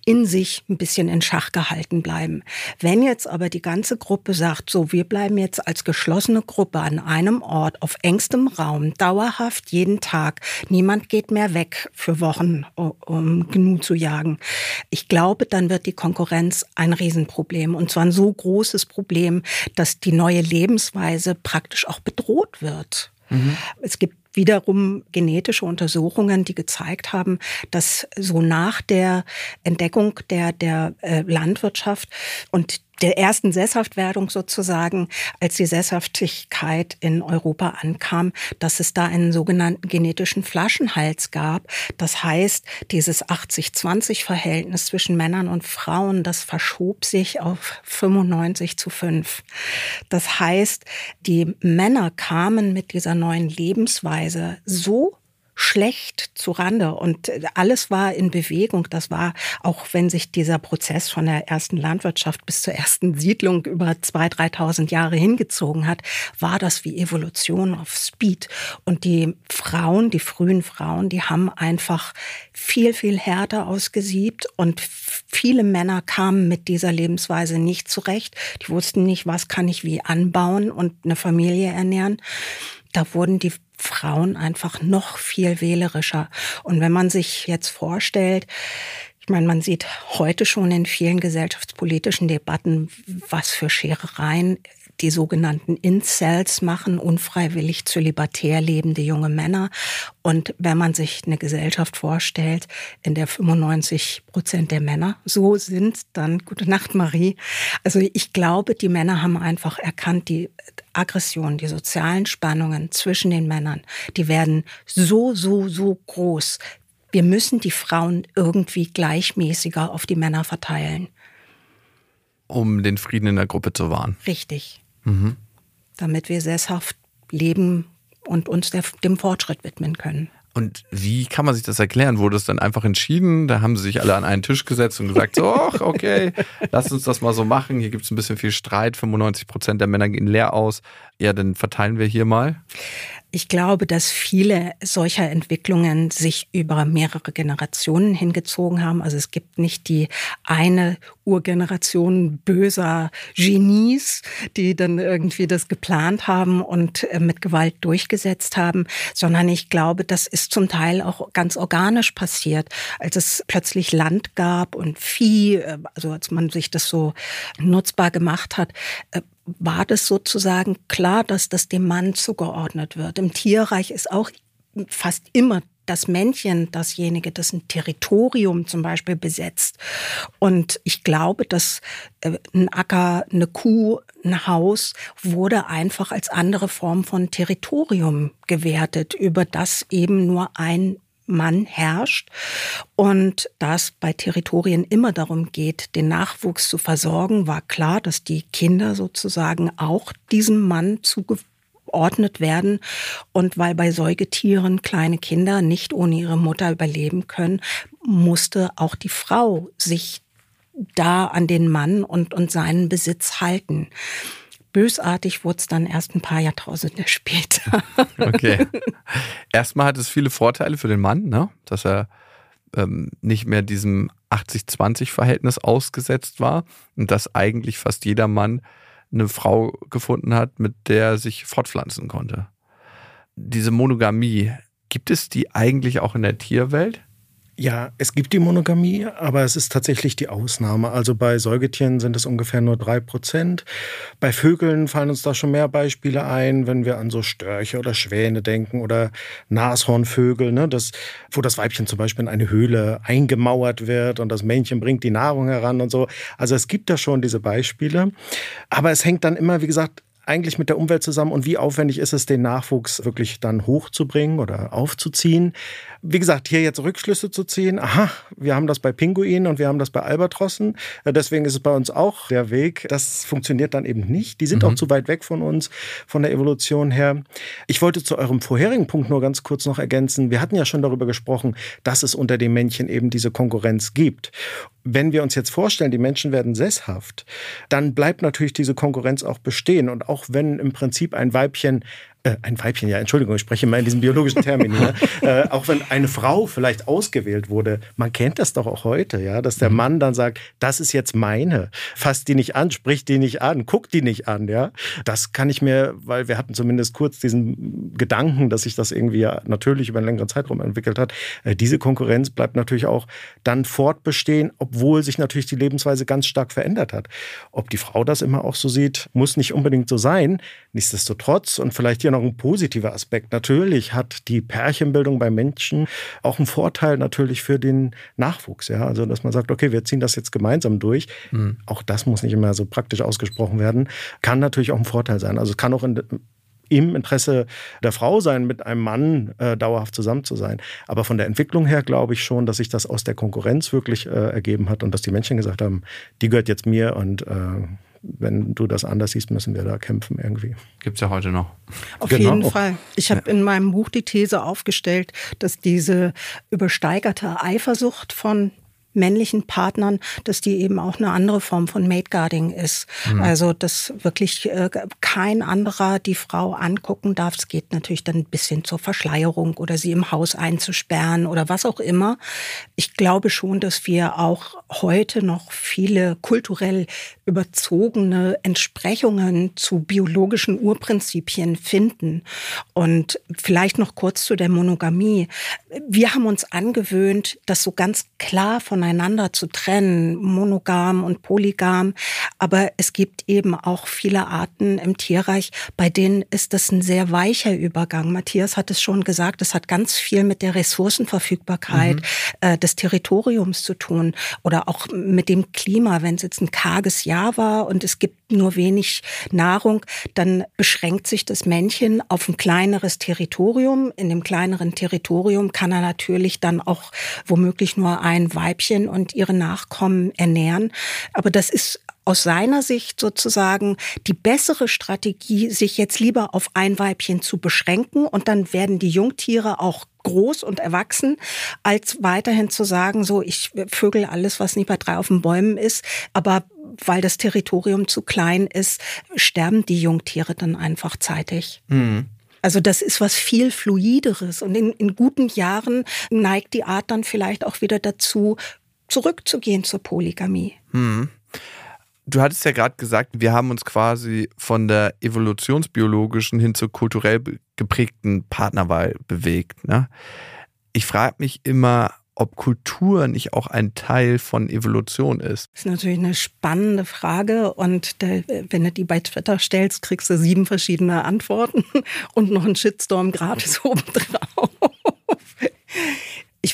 in sich ein bisschen in Schach gehalten bleiben. Wenn jetzt aber die ganze Gruppe sagt, so, wir bleiben jetzt als geschlossene Gruppe an einem Ort, auf engstem Raum, dauerhaft jeden Tag, niemand geht mehr weg für Wochen, um genug zu jagen. Ich glaube, dann wird die Konkurrenz ein Riesenproblem und zwar ein so großes Problem, dass die neue Lebensweise praktisch auch bedroht wird. Mhm. Es gibt wiederum genetische Untersuchungen, die gezeigt haben, dass so nach der Entdeckung der, der äh, Landwirtschaft und der ersten Sesshaftwerdung sozusagen, als die Sesshaftigkeit in Europa ankam, dass es da einen sogenannten genetischen Flaschenhals gab. Das heißt, dieses 80-20-Verhältnis zwischen Männern und Frauen, das verschob sich auf 95 zu 5. Das heißt, die Männer kamen mit dieser neuen Lebensweise so schlecht zu Rande und alles war in Bewegung. Das war, auch wenn sich dieser Prozess von der ersten Landwirtschaft bis zur ersten Siedlung über 2.000, 3.000 Jahre hingezogen hat, war das wie Evolution auf Speed. Und die Frauen, die frühen Frauen, die haben einfach viel, viel härter ausgesiebt und viele Männer kamen mit dieser Lebensweise nicht zurecht. Die wussten nicht, was kann ich wie anbauen und eine Familie ernähren da wurden die Frauen einfach noch viel wählerischer. Und wenn man sich jetzt vorstellt, ich meine, man sieht heute schon in vielen gesellschaftspolitischen Debatten, was für Scherereien die sogenannten Incels machen, unfreiwillig zölibatär lebende junge Männer. Und wenn man sich eine Gesellschaft vorstellt, in der 95 Prozent der Männer so sind, dann gute Nacht, Marie. Also ich glaube, die Männer haben einfach erkannt, die Aggression, die sozialen Spannungen zwischen den Männern, die werden so, so, so groß. Wir müssen die Frauen irgendwie gleichmäßiger auf die Männer verteilen. Um den Frieden in der Gruppe zu wahren. Richtig. Mhm. Damit wir sesshaft leben und uns der, dem Fortschritt widmen können. Und wie kann man sich das erklären? Wurde es dann einfach entschieden? Da haben sie sich alle an einen Tisch gesetzt und gesagt, so, okay, [LAUGHS] lass uns das mal so machen. Hier gibt es ein bisschen viel Streit. 95 Prozent der Männer gehen leer aus. Ja, dann verteilen wir hier mal. Ich glaube, dass viele solcher Entwicklungen sich über mehrere Generationen hingezogen haben. Also es gibt nicht die eine Urgeneration böser Genies, die dann irgendwie das geplant haben und äh, mit Gewalt durchgesetzt haben, sondern ich glaube, das ist zum Teil auch ganz organisch passiert, als es plötzlich Land gab und Vieh, äh, also als man sich das so nutzbar gemacht hat, äh, war das sozusagen klar, dass das dem Mann zugeordnet wird. Im Tierreich ist auch fast immer das Männchen dasjenige, das ein Territorium zum Beispiel besetzt. Und ich glaube, dass äh, ein Acker, eine Kuh, ein Haus wurde einfach als andere Form von Territorium gewertet, über das eben nur ein Mann herrscht und da es bei Territorien immer darum geht, den Nachwuchs zu versorgen, war klar, dass die Kinder sozusagen auch diesem Mann zugeordnet werden. Und weil bei Säugetieren kleine Kinder nicht ohne ihre Mutter überleben können, musste auch die Frau sich da an den Mann und, und seinen Besitz halten. Bösartig wurde es dann erst ein paar Jahrtausende [LAUGHS] später. Okay. Erstmal hat es viele Vorteile für den Mann, ne? dass er ähm, nicht mehr diesem 80-20-Verhältnis ausgesetzt war und dass eigentlich fast jeder Mann eine Frau gefunden hat, mit der er sich fortpflanzen konnte. Diese Monogamie, gibt es die eigentlich auch in der Tierwelt? Ja, es gibt die Monogamie, aber es ist tatsächlich die Ausnahme. Also bei Säugetieren sind es ungefähr nur drei Prozent. Bei Vögeln fallen uns da schon mehr Beispiele ein, wenn wir an so Störche oder Schwäne denken oder Nashornvögel, ne, das, wo das Weibchen zum Beispiel in eine Höhle eingemauert wird und das Männchen bringt die Nahrung heran und so. Also es gibt da schon diese Beispiele. Aber es hängt dann immer, wie gesagt, eigentlich mit der Umwelt zusammen und wie aufwendig ist es, den Nachwuchs wirklich dann hochzubringen oder aufzuziehen wie gesagt, hier jetzt Rückschlüsse zu ziehen, aha, wir haben das bei Pinguinen und wir haben das bei Albatrossen, äh, deswegen ist es bei uns auch der Weg. Das funktioniert dann eben nicht. Die sind mhm. auch zu weit weg von uns, von der Evolution her. Ich wollte zu eurem vorherigen Punkt nur ganz kurz noch ergänzen. Wir hatten ja schon darüber gesprochen, dass es unter den Männchen eben diese Konkurrenz gibt. Wenn wir uns jetzt vorstellen, die Menschen werden sesshaft, dann bleibt natürlich diese Konkurrenz auch bestehen. Und auch wenn im Prinzip ein Weibchen äh, ein Weibchen, ja, Entschuldigung, ich spreche mal in diesem biologischen Termin, ne? [LAUGHS] äh, auch wenn eine Frau vielleicht ausgewählt wurde, man kennt das doch auch heute, ja, dass der mhm. Mann dann sagt, das ist jetzt meine, fasst die nicht an, spricht die nicht an, guckt die nicht an, ja. Das kann ich mir, weil wir hatten zumindest kurz diesen Gedanken, dass sich das irgendwie ja natürlich über einen längeren Zeitraum entwickelt hat. Äh, diese Konkurrenz bleibt natürlich auch dann fortbestehen, obwohl sich natürlich die Lebensweise ganz stark verändert hat. Ob die Frau das immer auch so sieht, muss nicht unbedingt so sein. Nichtsdestotrotz und vielleicht hier noch ein positiver Aspekt. Natürlich hat die Pärchenbildung bei Menschen auch einen Vorteil natürlich für den Nachwuchs. Ja? Also, dass man sagt, okay, wir ziehen das jetzt gemeinsam durch. Mhm. Auch das muss nicht immer so praktisch ausgesprochen werden. Kann natürlich auch ein Vorteil sein. Also, es kann auch in, im Interesse der Frau sein, mit einem Mann äh, dauerhaft zusammen zu sein. Aber von der Entwicklung her glaube ich schon, dass sich das aus der Konkurrenz wirklich äh, ergeben hat und dass die Menschen gesagt haben, die gehört jetzt mir und äh, wenn du das anders siehst, müssen wir da kämpfen irgendwie. Gibt es ja heute noch. Auf genau. jeden Fall. Ich habe in meinem Buch die These aufgestellt, dass diese übersteigerte Eifersucht von männlichen Partnern, dass die eben auch eine andere Form von Maidguarding ist. Mhm. Also, dass wirklich äh, kein anderer die Frau angucken darf. Es geht natürlich dann ein bisschen zur Verschleierung oder sie im Haus einzusperren oder was auch immer. Ich glaube schon, dass wir auch heute noch viele kulturell überzogene Entsprechungen zu biologischen Urprinzipien finden. Und vielleicht noch kurz zu der Monogamie. Wir haben uns angewöhnt, das so ganz klar von voneinander zu trennen, monogam und polygam. Aber es gibt eben auch viele Arten im Tierreich, bei denen ist das ein sehr weicher Übergang. Matthias hat es schon gesagt, es hat ganz viel mit der Ressourcenverfügbarkeit mhm. äh, des Territoriums zu tun oder auch mit dem Klima. Wenn es jetzt ein karges Jahr war und es gibt nur wenig Nahrung, dann beschränkt sich das Männchen auf ein kleineres Territorium. In dem kleineren Territorium kann er natürlich dann auch womöglich nur ein Weibchen und ihre Nachkommen ernähren. Aber das ist aus seiner Sicht sozusagen die bessere Strategie, sich jetzt lieber auf ein Weibchen zu beschränken und dann werden die Jungtiere auch groß und erwachsen, als weiterhin zu sagen, so ich vögel alles, was nicht bei drei auf den Bäumen ist, aber weil das Territorium zu klein ist, sterben die Jungtiere dann einfach zeitig. Mhm. Also das ist was viel fluideres und in, in guten Jahren neigt die Art dann vielleicht auch wieder dazu, zurückzugehen zur Polygamie. Mhm. Du hattest ja gerade gesagt, wir haben uns quasi von der evolutionsbiologischen hin zur kulturell geprägten Partnerwahl bewegt. Ne? Ich frage mich immer, ob Kultur nicht auch ein Teil von Evolution ist? Das ist natürlich eine spannende Frage und der, wenn du die bei Twitter stellst, kriegst du sieben verschiedene Antworten [LAUGHS] und noch einen Shitstorm gratis [LAUGHS] obendrauf.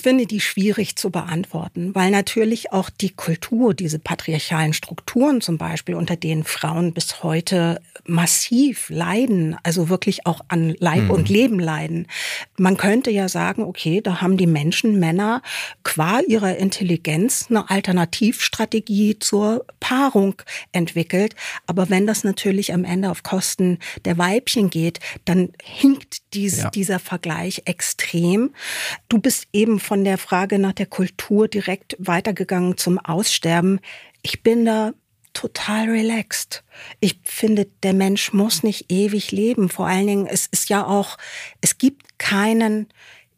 Ich finde die schwierig zu beantworten, weil natürlich auch die Kultur, diese patriarchalen Strukturen zum Beispiel, unter denen Frauen bis heute massiv leiden, also wirklich auch an Leib mhm. und Leben leiden. Man könnte ja sagen, okay, da haben die Menschen, Männer, qua ihrer Intelligenz eine Alternativstrategie zur Paarung entwickelt. Aber wenn das natürlich am Ende auf Kosten der Weibchen geht, dann hinkt dies, ja. dieser Vergleich extrem. Du bist eben von der Frage nach der Kultur direkt weitergegangen zum Aussterben. Ich bin da total relaxed. Ich finde, der Mensch muss nicht ewig leben. Vor allen Dingen, es ist ja auch, es gibt keinen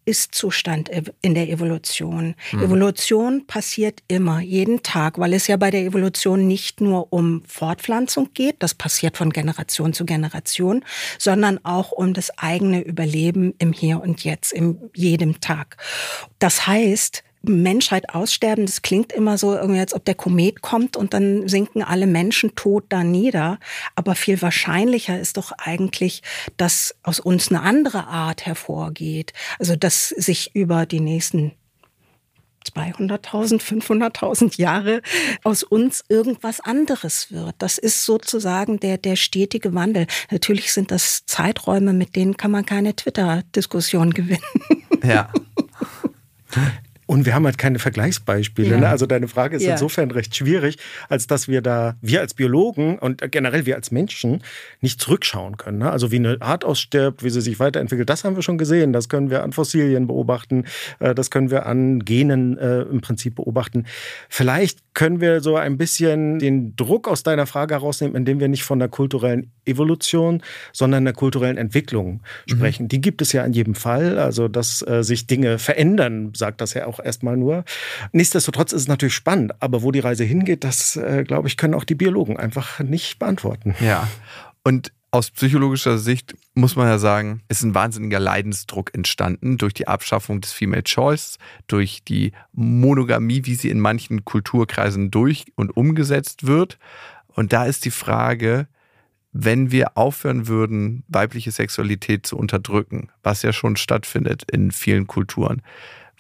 ist-Zustand in der Evolution. Mhm. Evolution passiert immer, jeden Tag, weil es ja bei der Evolution nicht nur um Fortpflanzung geht, das passiert von Generation zu Generation, sondern auch um das eigene Überleben im Hier und Jetzt, in jedem Tag. Das heißt, Menschheit aussterben, das klingt immer so irgendwie, als ob der Komet kommt und dann sinken alle Menschen tot da nieder. Aber viel wahrscheinlicher ist doch eigentlich, dass aus uns eine andere Art hervorgeht. Also, dass sich über die nächsten 200.000, 500.000 Jahre aus uns irgendwas anderes wird. Das ist sozusagen der, der stetige Wandel. Natürlich sind das Zeiträume, mit denen kann man keine Twitter-Diskussion gewinnen. Ja. [LAUGHS] Und wir haben halt keine Vergleichsbeispiele. Ja. Ne? Also deine Frage ist ja. insofern recht schwierig, als dass wir da, wir als Biologen und generell wir als Menschen nicht zurückschauen können. Ne? Also wie eine Art ausstirbt, wie sie sich weiterentwickelt, das haben wir schon gesehen. Das können wir an Fossilien beobachten, äh, das können wir an Genen äh, im Prinzip beobachten. Vielleicht können wir so ein bisschen den Druck aus deiner Frage herausnehmen, indem wir nicht von der kulturellen Evolution, sondern der kulturellen Entwicklung mhm. sprechen. Mhm. Die gibt es ja in jedem Fall. Also, dass äh, sich Dinge verändern, sagt das ja auch erstmal nur. Nichtsdestotrotz ist es natürlich spannend. Aber wo die Reise hingeht, das, äh, glaube ich, können auch die Biologen einfach nicht beantworten. Ja. Und aus psychologischer Sicht muss man ja sagen, ist ein wahnsinniger Leidensdruck entstanden durch die Abschaffung des Female Choice, durch die Monogamie, wie sie in manchen Kulturkreisen durch und umgesetzt wird. Und da ist die Frage, wenn wir aufhören würden, weibliche Sexualität zu unterdrücken, was ja schon stattfindet in vielen Kulturen,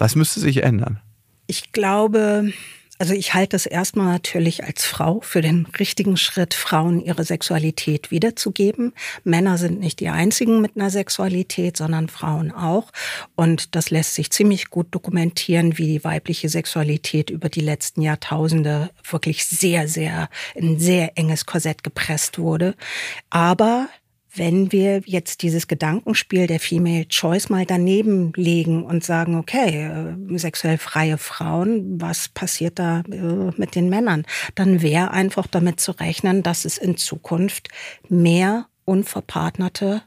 was müsste sich ändern? Ich glaube, also ich halte es erstmal natürlich als Frau für den richtigen Schritt, Frauen ihre Sexualität wiederzugeben. Männer sind nicht die einzigen mit einer Sexualität, sondern Frauen auch. Und das lässt sich ziemlich gut dokumentieren, wie die weibliche Sexualität über die letzten Jahrtausende wirklich sehr, sehr in ein sehr enges Korsett gepresst wurde. Aber wenn wir jetzt dieses Gedankenspiel der Female Choice mal daneben legen und sagen, okay, äh, sexuell freie Frauen, was passiert da äh, mit den Männern? Dann wäre einfach damit zu rechnen, dass es in Zukunft mehr unverpartnerte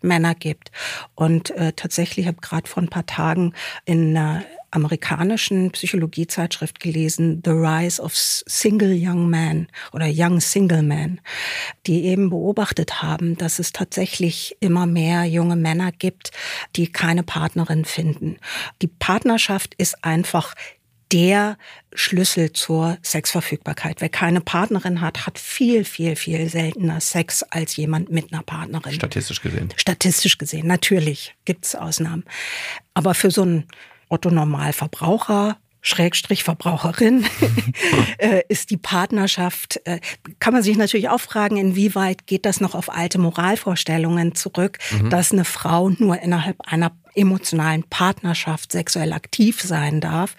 Männer gibt. Und äh, tatsächlich habe gerade vor ein paar Tagen in einer amerikanischen Psychologiezeitschrift gelesen, The Rise of Single Young Men oder Young Single Men, die eben beobachtet haben, dass es tatsächlich immer mehr junge Männer gibt, die keine Partnerin finden. Die Partnerschaft ist einfach der Schlüssel zur Sexverfügbarkeit. Wer keine Partnerin hat, hat viel, viel, viel seltener Sex als jemand mit einer Partnerin. Statistisch gesehen. Statistisch gesehen, natürlich gibt es Ausnahmen. Aber für so einen Otto Normalverbraucher Schrägstrich Verbraucherin [LAUGHS] äh, ist die Partnerschaft, äh, kann man sich natürlich auch fragen, inwieweit geht das noch auf alte Moralvorstellungen zurück, mhm. dass eine Frau nur innerhalb einer emotionalen Partnerschaft sexuell aktiv sein darf.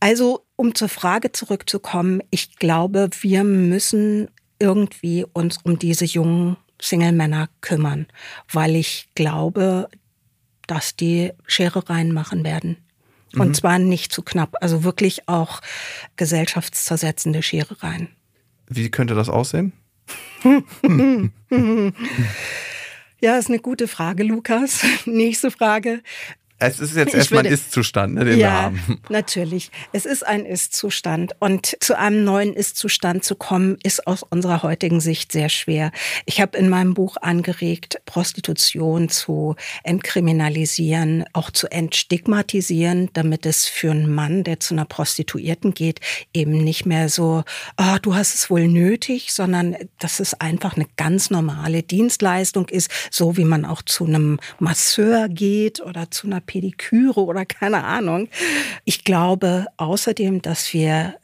Also, um zur Frage zurückzukommen, ich glaube, wir müssen irgendwie uns um diese jungen Single-Männer kümmern, weil ich glaube, dass die Schere reinmachen werden. Und mhm. zwar nicht zu knapp, also wirklich auch gesellschaftszersetzende Scherereien. Wie könnte das aussehen? [LAUGHS] Ja, ist eine gute Frage, Lukas. [LAUGHS] Nächste Frage. Es ist jetzt [LAUGHS] erstmal ein Ist-Zustand, ne, den ja, wir haben. [LAUGHS] Natürlich. Es ist ein Ist-Zustand. Und zu einem neuen Ist-Zustand zu kommen, ist aus unserer heutigen Sicht sehr schwer. Ich habe in meinem Buch angeregt, Prostitution zu entkriminalisieren, auch zu entstigmatisieren, damit es für einen Mann, der zu einer Prostituierten geht, eben nicht mehr so, oh, du hast es wohl nötig, sondern dass es einfach eine ganz normale Dienstleistung ist, so wie man auch zu einem Masseur geht oder zu einer Pediküre oder keine Ahnung. Ich glaube außerdem, dass wir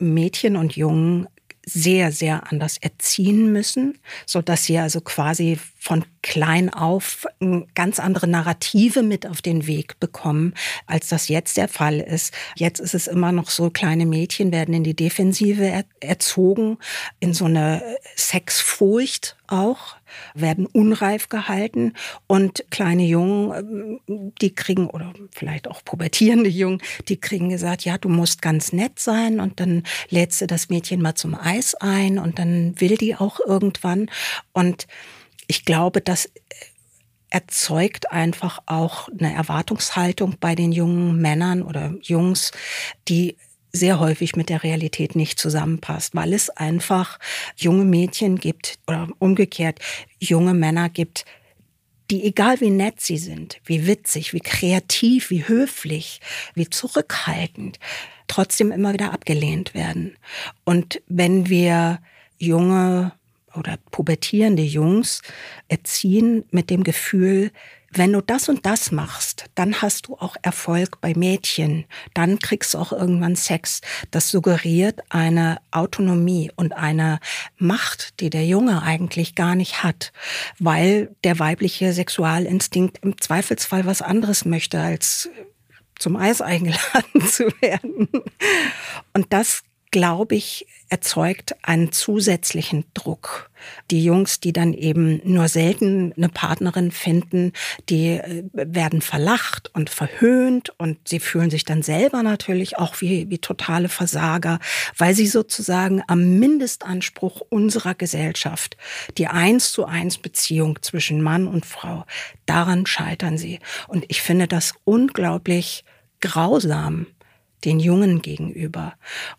Mädchen und Jungen sehr, sehr anders erziehen müssen, so dass sie also quasi von klein auf ganz andere Narrative mit auf den Weg bekommen, als das jetzt der Fall ist. Jetzt ist es immer noch so, kleine Mädchen werden in die Defensive erzogen, in so eine Sexfurcht auch, werden unreif gehalten und kleine Jungen, ähm, die kriegen, oder vielleicht auch pubertierende Jungen, die kriegen gesagt, ja, du musst ganz nett sein und dann lädst du das Mädchen mal zum Eis ein und dann will die auch irgendwann. Und ich glaube, das erzeugt einfach auch eine Erwartungshaltung bei den jungen Männern oder Jungs, die sehr häufig mit der Realität nicht zusammenpasst, weil es einfach junge Mädchen gibt oder umgekehrt junge Männer gibt, die egal wie nett sie sind, wie witzig, wie kreativ, wie höflich, wie zurückhaltend, trotzdem immer wieder abgelehnt werden. Und wenn wir junge oder pubertierende Jungs erziehen mit dem Gefühl, wenn du das und das machst, dann hast du auch Erfolg bei Mädchen, dann kriegst du auch irgendwann Sex. Das suggeriert eine Autonomie und eine Macht, die der Junge eigentlich gar nicht hat, weil der weibliche Sexualinstinkt im Zweifelsfall was anderes möchte als zum Eis eingeladen [LAUGHS] zu werden. Und das glaube ich, erzeugt einen zusätzlichen Druck. Die Jungs, die dann eben nur selten eine Partnerin finden, die äh, werden verlacht und verhöhnt und sie fühlen sich dann selber natürlich auch wie, wie totale Versager, weil sie sozusagen am Mindestanspruch unserer Gesellschaft, die eins zu eins Beziehung zwischen Mann und Frau, daran scheitern sie. Und ich finde das unglaublich grausam den Jungen gegenüber.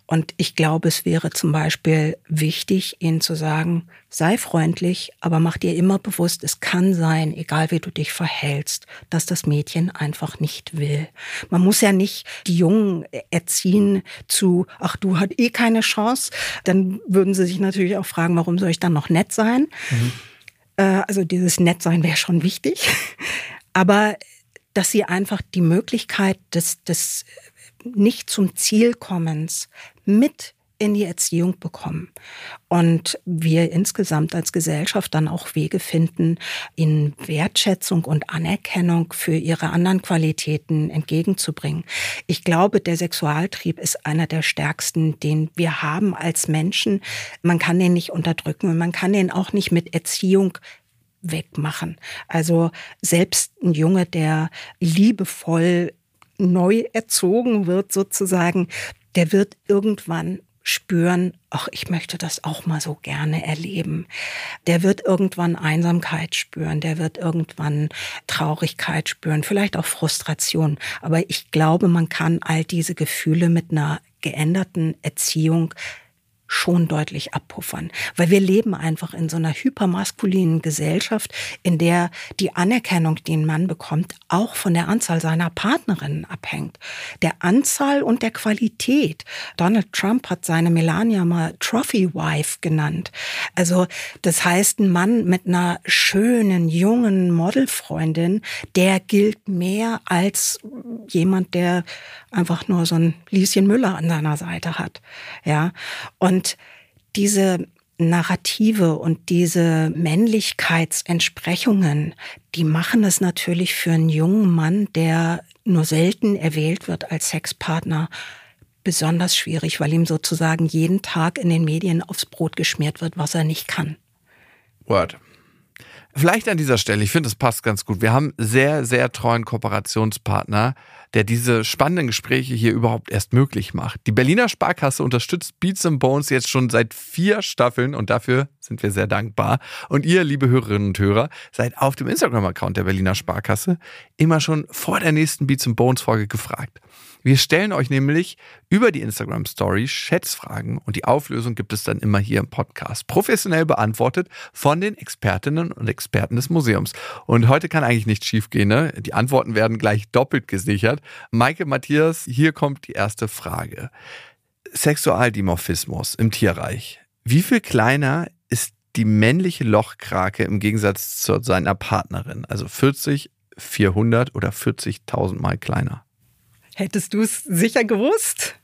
Und ich glaube, es wäre zum Beispiel wichtig, ihnen zu sagen, sei freundlich, aber mach dir immer bewusst, es kann sein, egal wie du dich verhältst, dass das Mädchen einfach nicht will. Man muss ja nicht die Jungen erziehen zu, ach, du hast eh keine Chance. Dann würden sie sich natürlich auch fragen, warum soll ich dann noch nett sein? Mhm. Also dieses Nettsein wäre schon wichtig. [LAUGHS] Aber dass sie einfach die Möglichkeit des, des nicht zum Zielkommens mit in die Erziehung bekommen. Und wir insgesamt als Gesellschaft dann auch Wege finden, ihnen Wertschätzung und Anerkennung für ihre anderen Qualitäten entgegenzubringen. Ich glaube, der Sexualtrieb ist einer der stärksten, den wir haben als Menschen. Man kann den nicht unterdrücken und man kann den auch nicht mit Erziehung wegmachen. Also selbst ein Junge, der liebevoll neu erzogen wird sozusagen, der wird irgendwann spüren, ach, ich möchte das auch mal so gerne erleben. Der wird irgendwann Einsamkeit spüren, der wird irgendwann Traurigkeit spüren, vielleicht auch Frustration. Aber ich glaube, man kann all diese Gefühle mit einer geänderten Erziehung schon deutlich abpuffern. Weil wir leben einfach in so einer hypermaskulinen Gesellschaft, in der die Anerkennung, die ein Mann bekommt, auch von der Anzahl seiner Partnerinnen abhängt. Der Anzahl und der Qualität. Donald Trump hat seine Melania mal Trophy Wife genannt. Also das heißt, ein Mann mit einer schönen, jungen Modelfreundin, der gilt mehr als jemand, der einfach nur so ein Lieschen Müller an seiner Seite hat. Ja. Und diese Narrative und diese Männlichkeitsentsprechungen, die machen es natürlich für einen jungen Mann, der nur selten erwählt wird als Sexpartner, besonders schwierig, weil ihm sozusagen jeden Tag in den Medien aufs Brot geschmiert wird, was er nicht kann. Word. Vielleicht an dieser Stelle, ich finde, es passt ganz gut. Wir haben sehr, sehr treuen Kooperationspartner, der diese spannenden Gespräche hier überhaupt erst möglich macht. Die Berliner Sparkasse unterstützt Beats and Bones jetzt schon seit vier Staffeln und dafür sind wir sehr dankbar. Und ihr, liebe Hörerinnen und Hörer, seid auf dem Instagram-Account der Berliner Sparkasse immer schon vor der nächsten Beats and Bones Folge gefragt. Wir stellen euch nämlich über die Instagram Story Schätzfragen und die Auflösung gibt es dann immer hier im Podcast. Professionell beantwortet von den Expertinnen und Experten des Museums. Und heute kann eigentlich nichts schiefgehen. Ne? Die Antworten werden gleich doppelt gesichert. Maike Matthias, hier kommt die erste Frage. Sexualdimorphismus im Tierreich. Wie viel kleiner ist die männliche Lochkrake im Gegensatz zu seiner Partnerin? Also 40, 400 oder 40.000 Mal kleiner? Hättest du es sicher gewusst?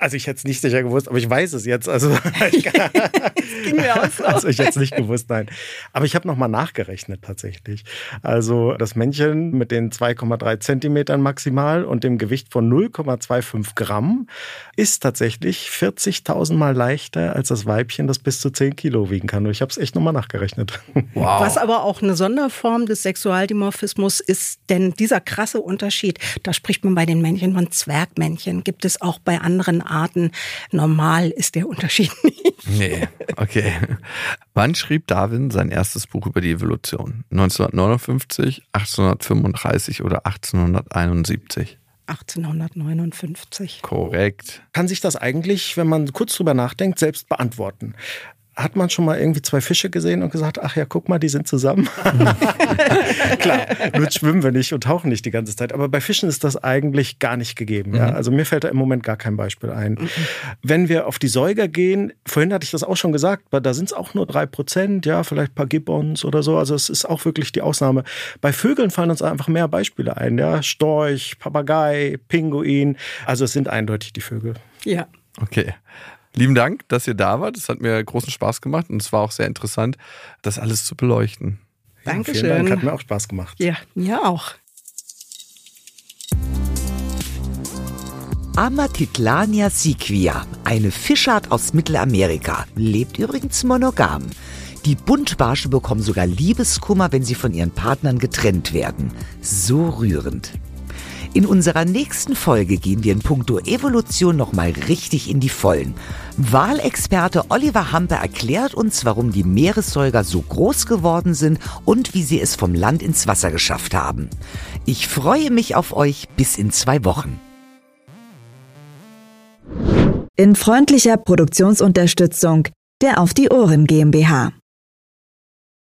Also ich hätte es nicht sicher gewusst, aber ich weiß es jetzt. Also, [LAUGHS] ich, [LAUGHS] ging mir auch so. also ich hätte es nicht gewusst, nein. Aber ich habe nochmal nachgerechnet tatsächlich. Also das Männchen mit den 2,3 Zentimetern maximal und dem Gewicht von 0,25 Gramm ist tatsächlich 40.000 Mal leichter als das Weibchen, das bis zu 10 Kilo wiegen kann. Und ich habe es echt nochmal nachgerechnet. [LAUGHS] Wow. Was aber auch eine Sonderform des Sexualdimorphismus ist, denn dieser krasse Unterschied, da spricht man bei den Männchen von Zwergmännchen, gibt es auch bei anderen Arten. Normal ist der Unterschied [LAUGHS] nicht. Nee, okay. Wann schrieb Darwin sein erstes Buch über die Evolution? 1959, 1835 oder 1871? 1859. Korrekt. Kann sich das eigentlich, wenn man kurz drüber nachdenkt, selbst beantworten? Hat man schon mal irgendwie zwei Fische gesehen und gesagt, ach ja, guck mal, die sind zusammen. [LAUGHS] Klar, nur schwimmen wir nicht und tauchen nicht die ganze Zeit. Aber bei Fischen ist das eigentlich gar nicht gegeben. Ja? Mhm. Also mir fällt da im Moment gar kein Beispiel ein. Mhm. Wenn wir auf die Säuger gehen, vorhin hatte ich das auch schon gesagt, da sind es auch nur drei Prozent, ja, vielleicht ein paar Gibbons oder so. Also es ist auch wirklich die Ausnahme. Bei Vögeln fallen uns einfach mehr Beispiele ein. Ja? Storch, Papagei, Pinguin. Also es sind eindeutig die Vögel. Ja. Okay. Lieben Dank, dass ihr da wart. Es hat mir großen Spaß gemacht und es war auch sehr interessant, das alles zu beleuchten. Dankeschön. Vielen Dank, hat mir auch Spaß gemacht. Ja, mir auch. Amatitlania siquia, eine Fischart aus Mittelamerika, lebt übrigens monogam. Die Buntbarsche bekommen sogar Liebeskummer, wenn sie von ihren Partnern getrennt werden. So rührend. In unserer nächsten Folge gehen wir in puncto Evolution nochmal richtig in die Vollen. Wahlexperte Oliver Hampe erklärt uns, warum die Meeressäuger so groß geworden sind und wie sie es vom Land ins Wasser geschafft haben. Ich freue mich auf euch bis in zwei Wochen. In freundlicher Produktionsunterstützung der Auf die Ohren GmbH.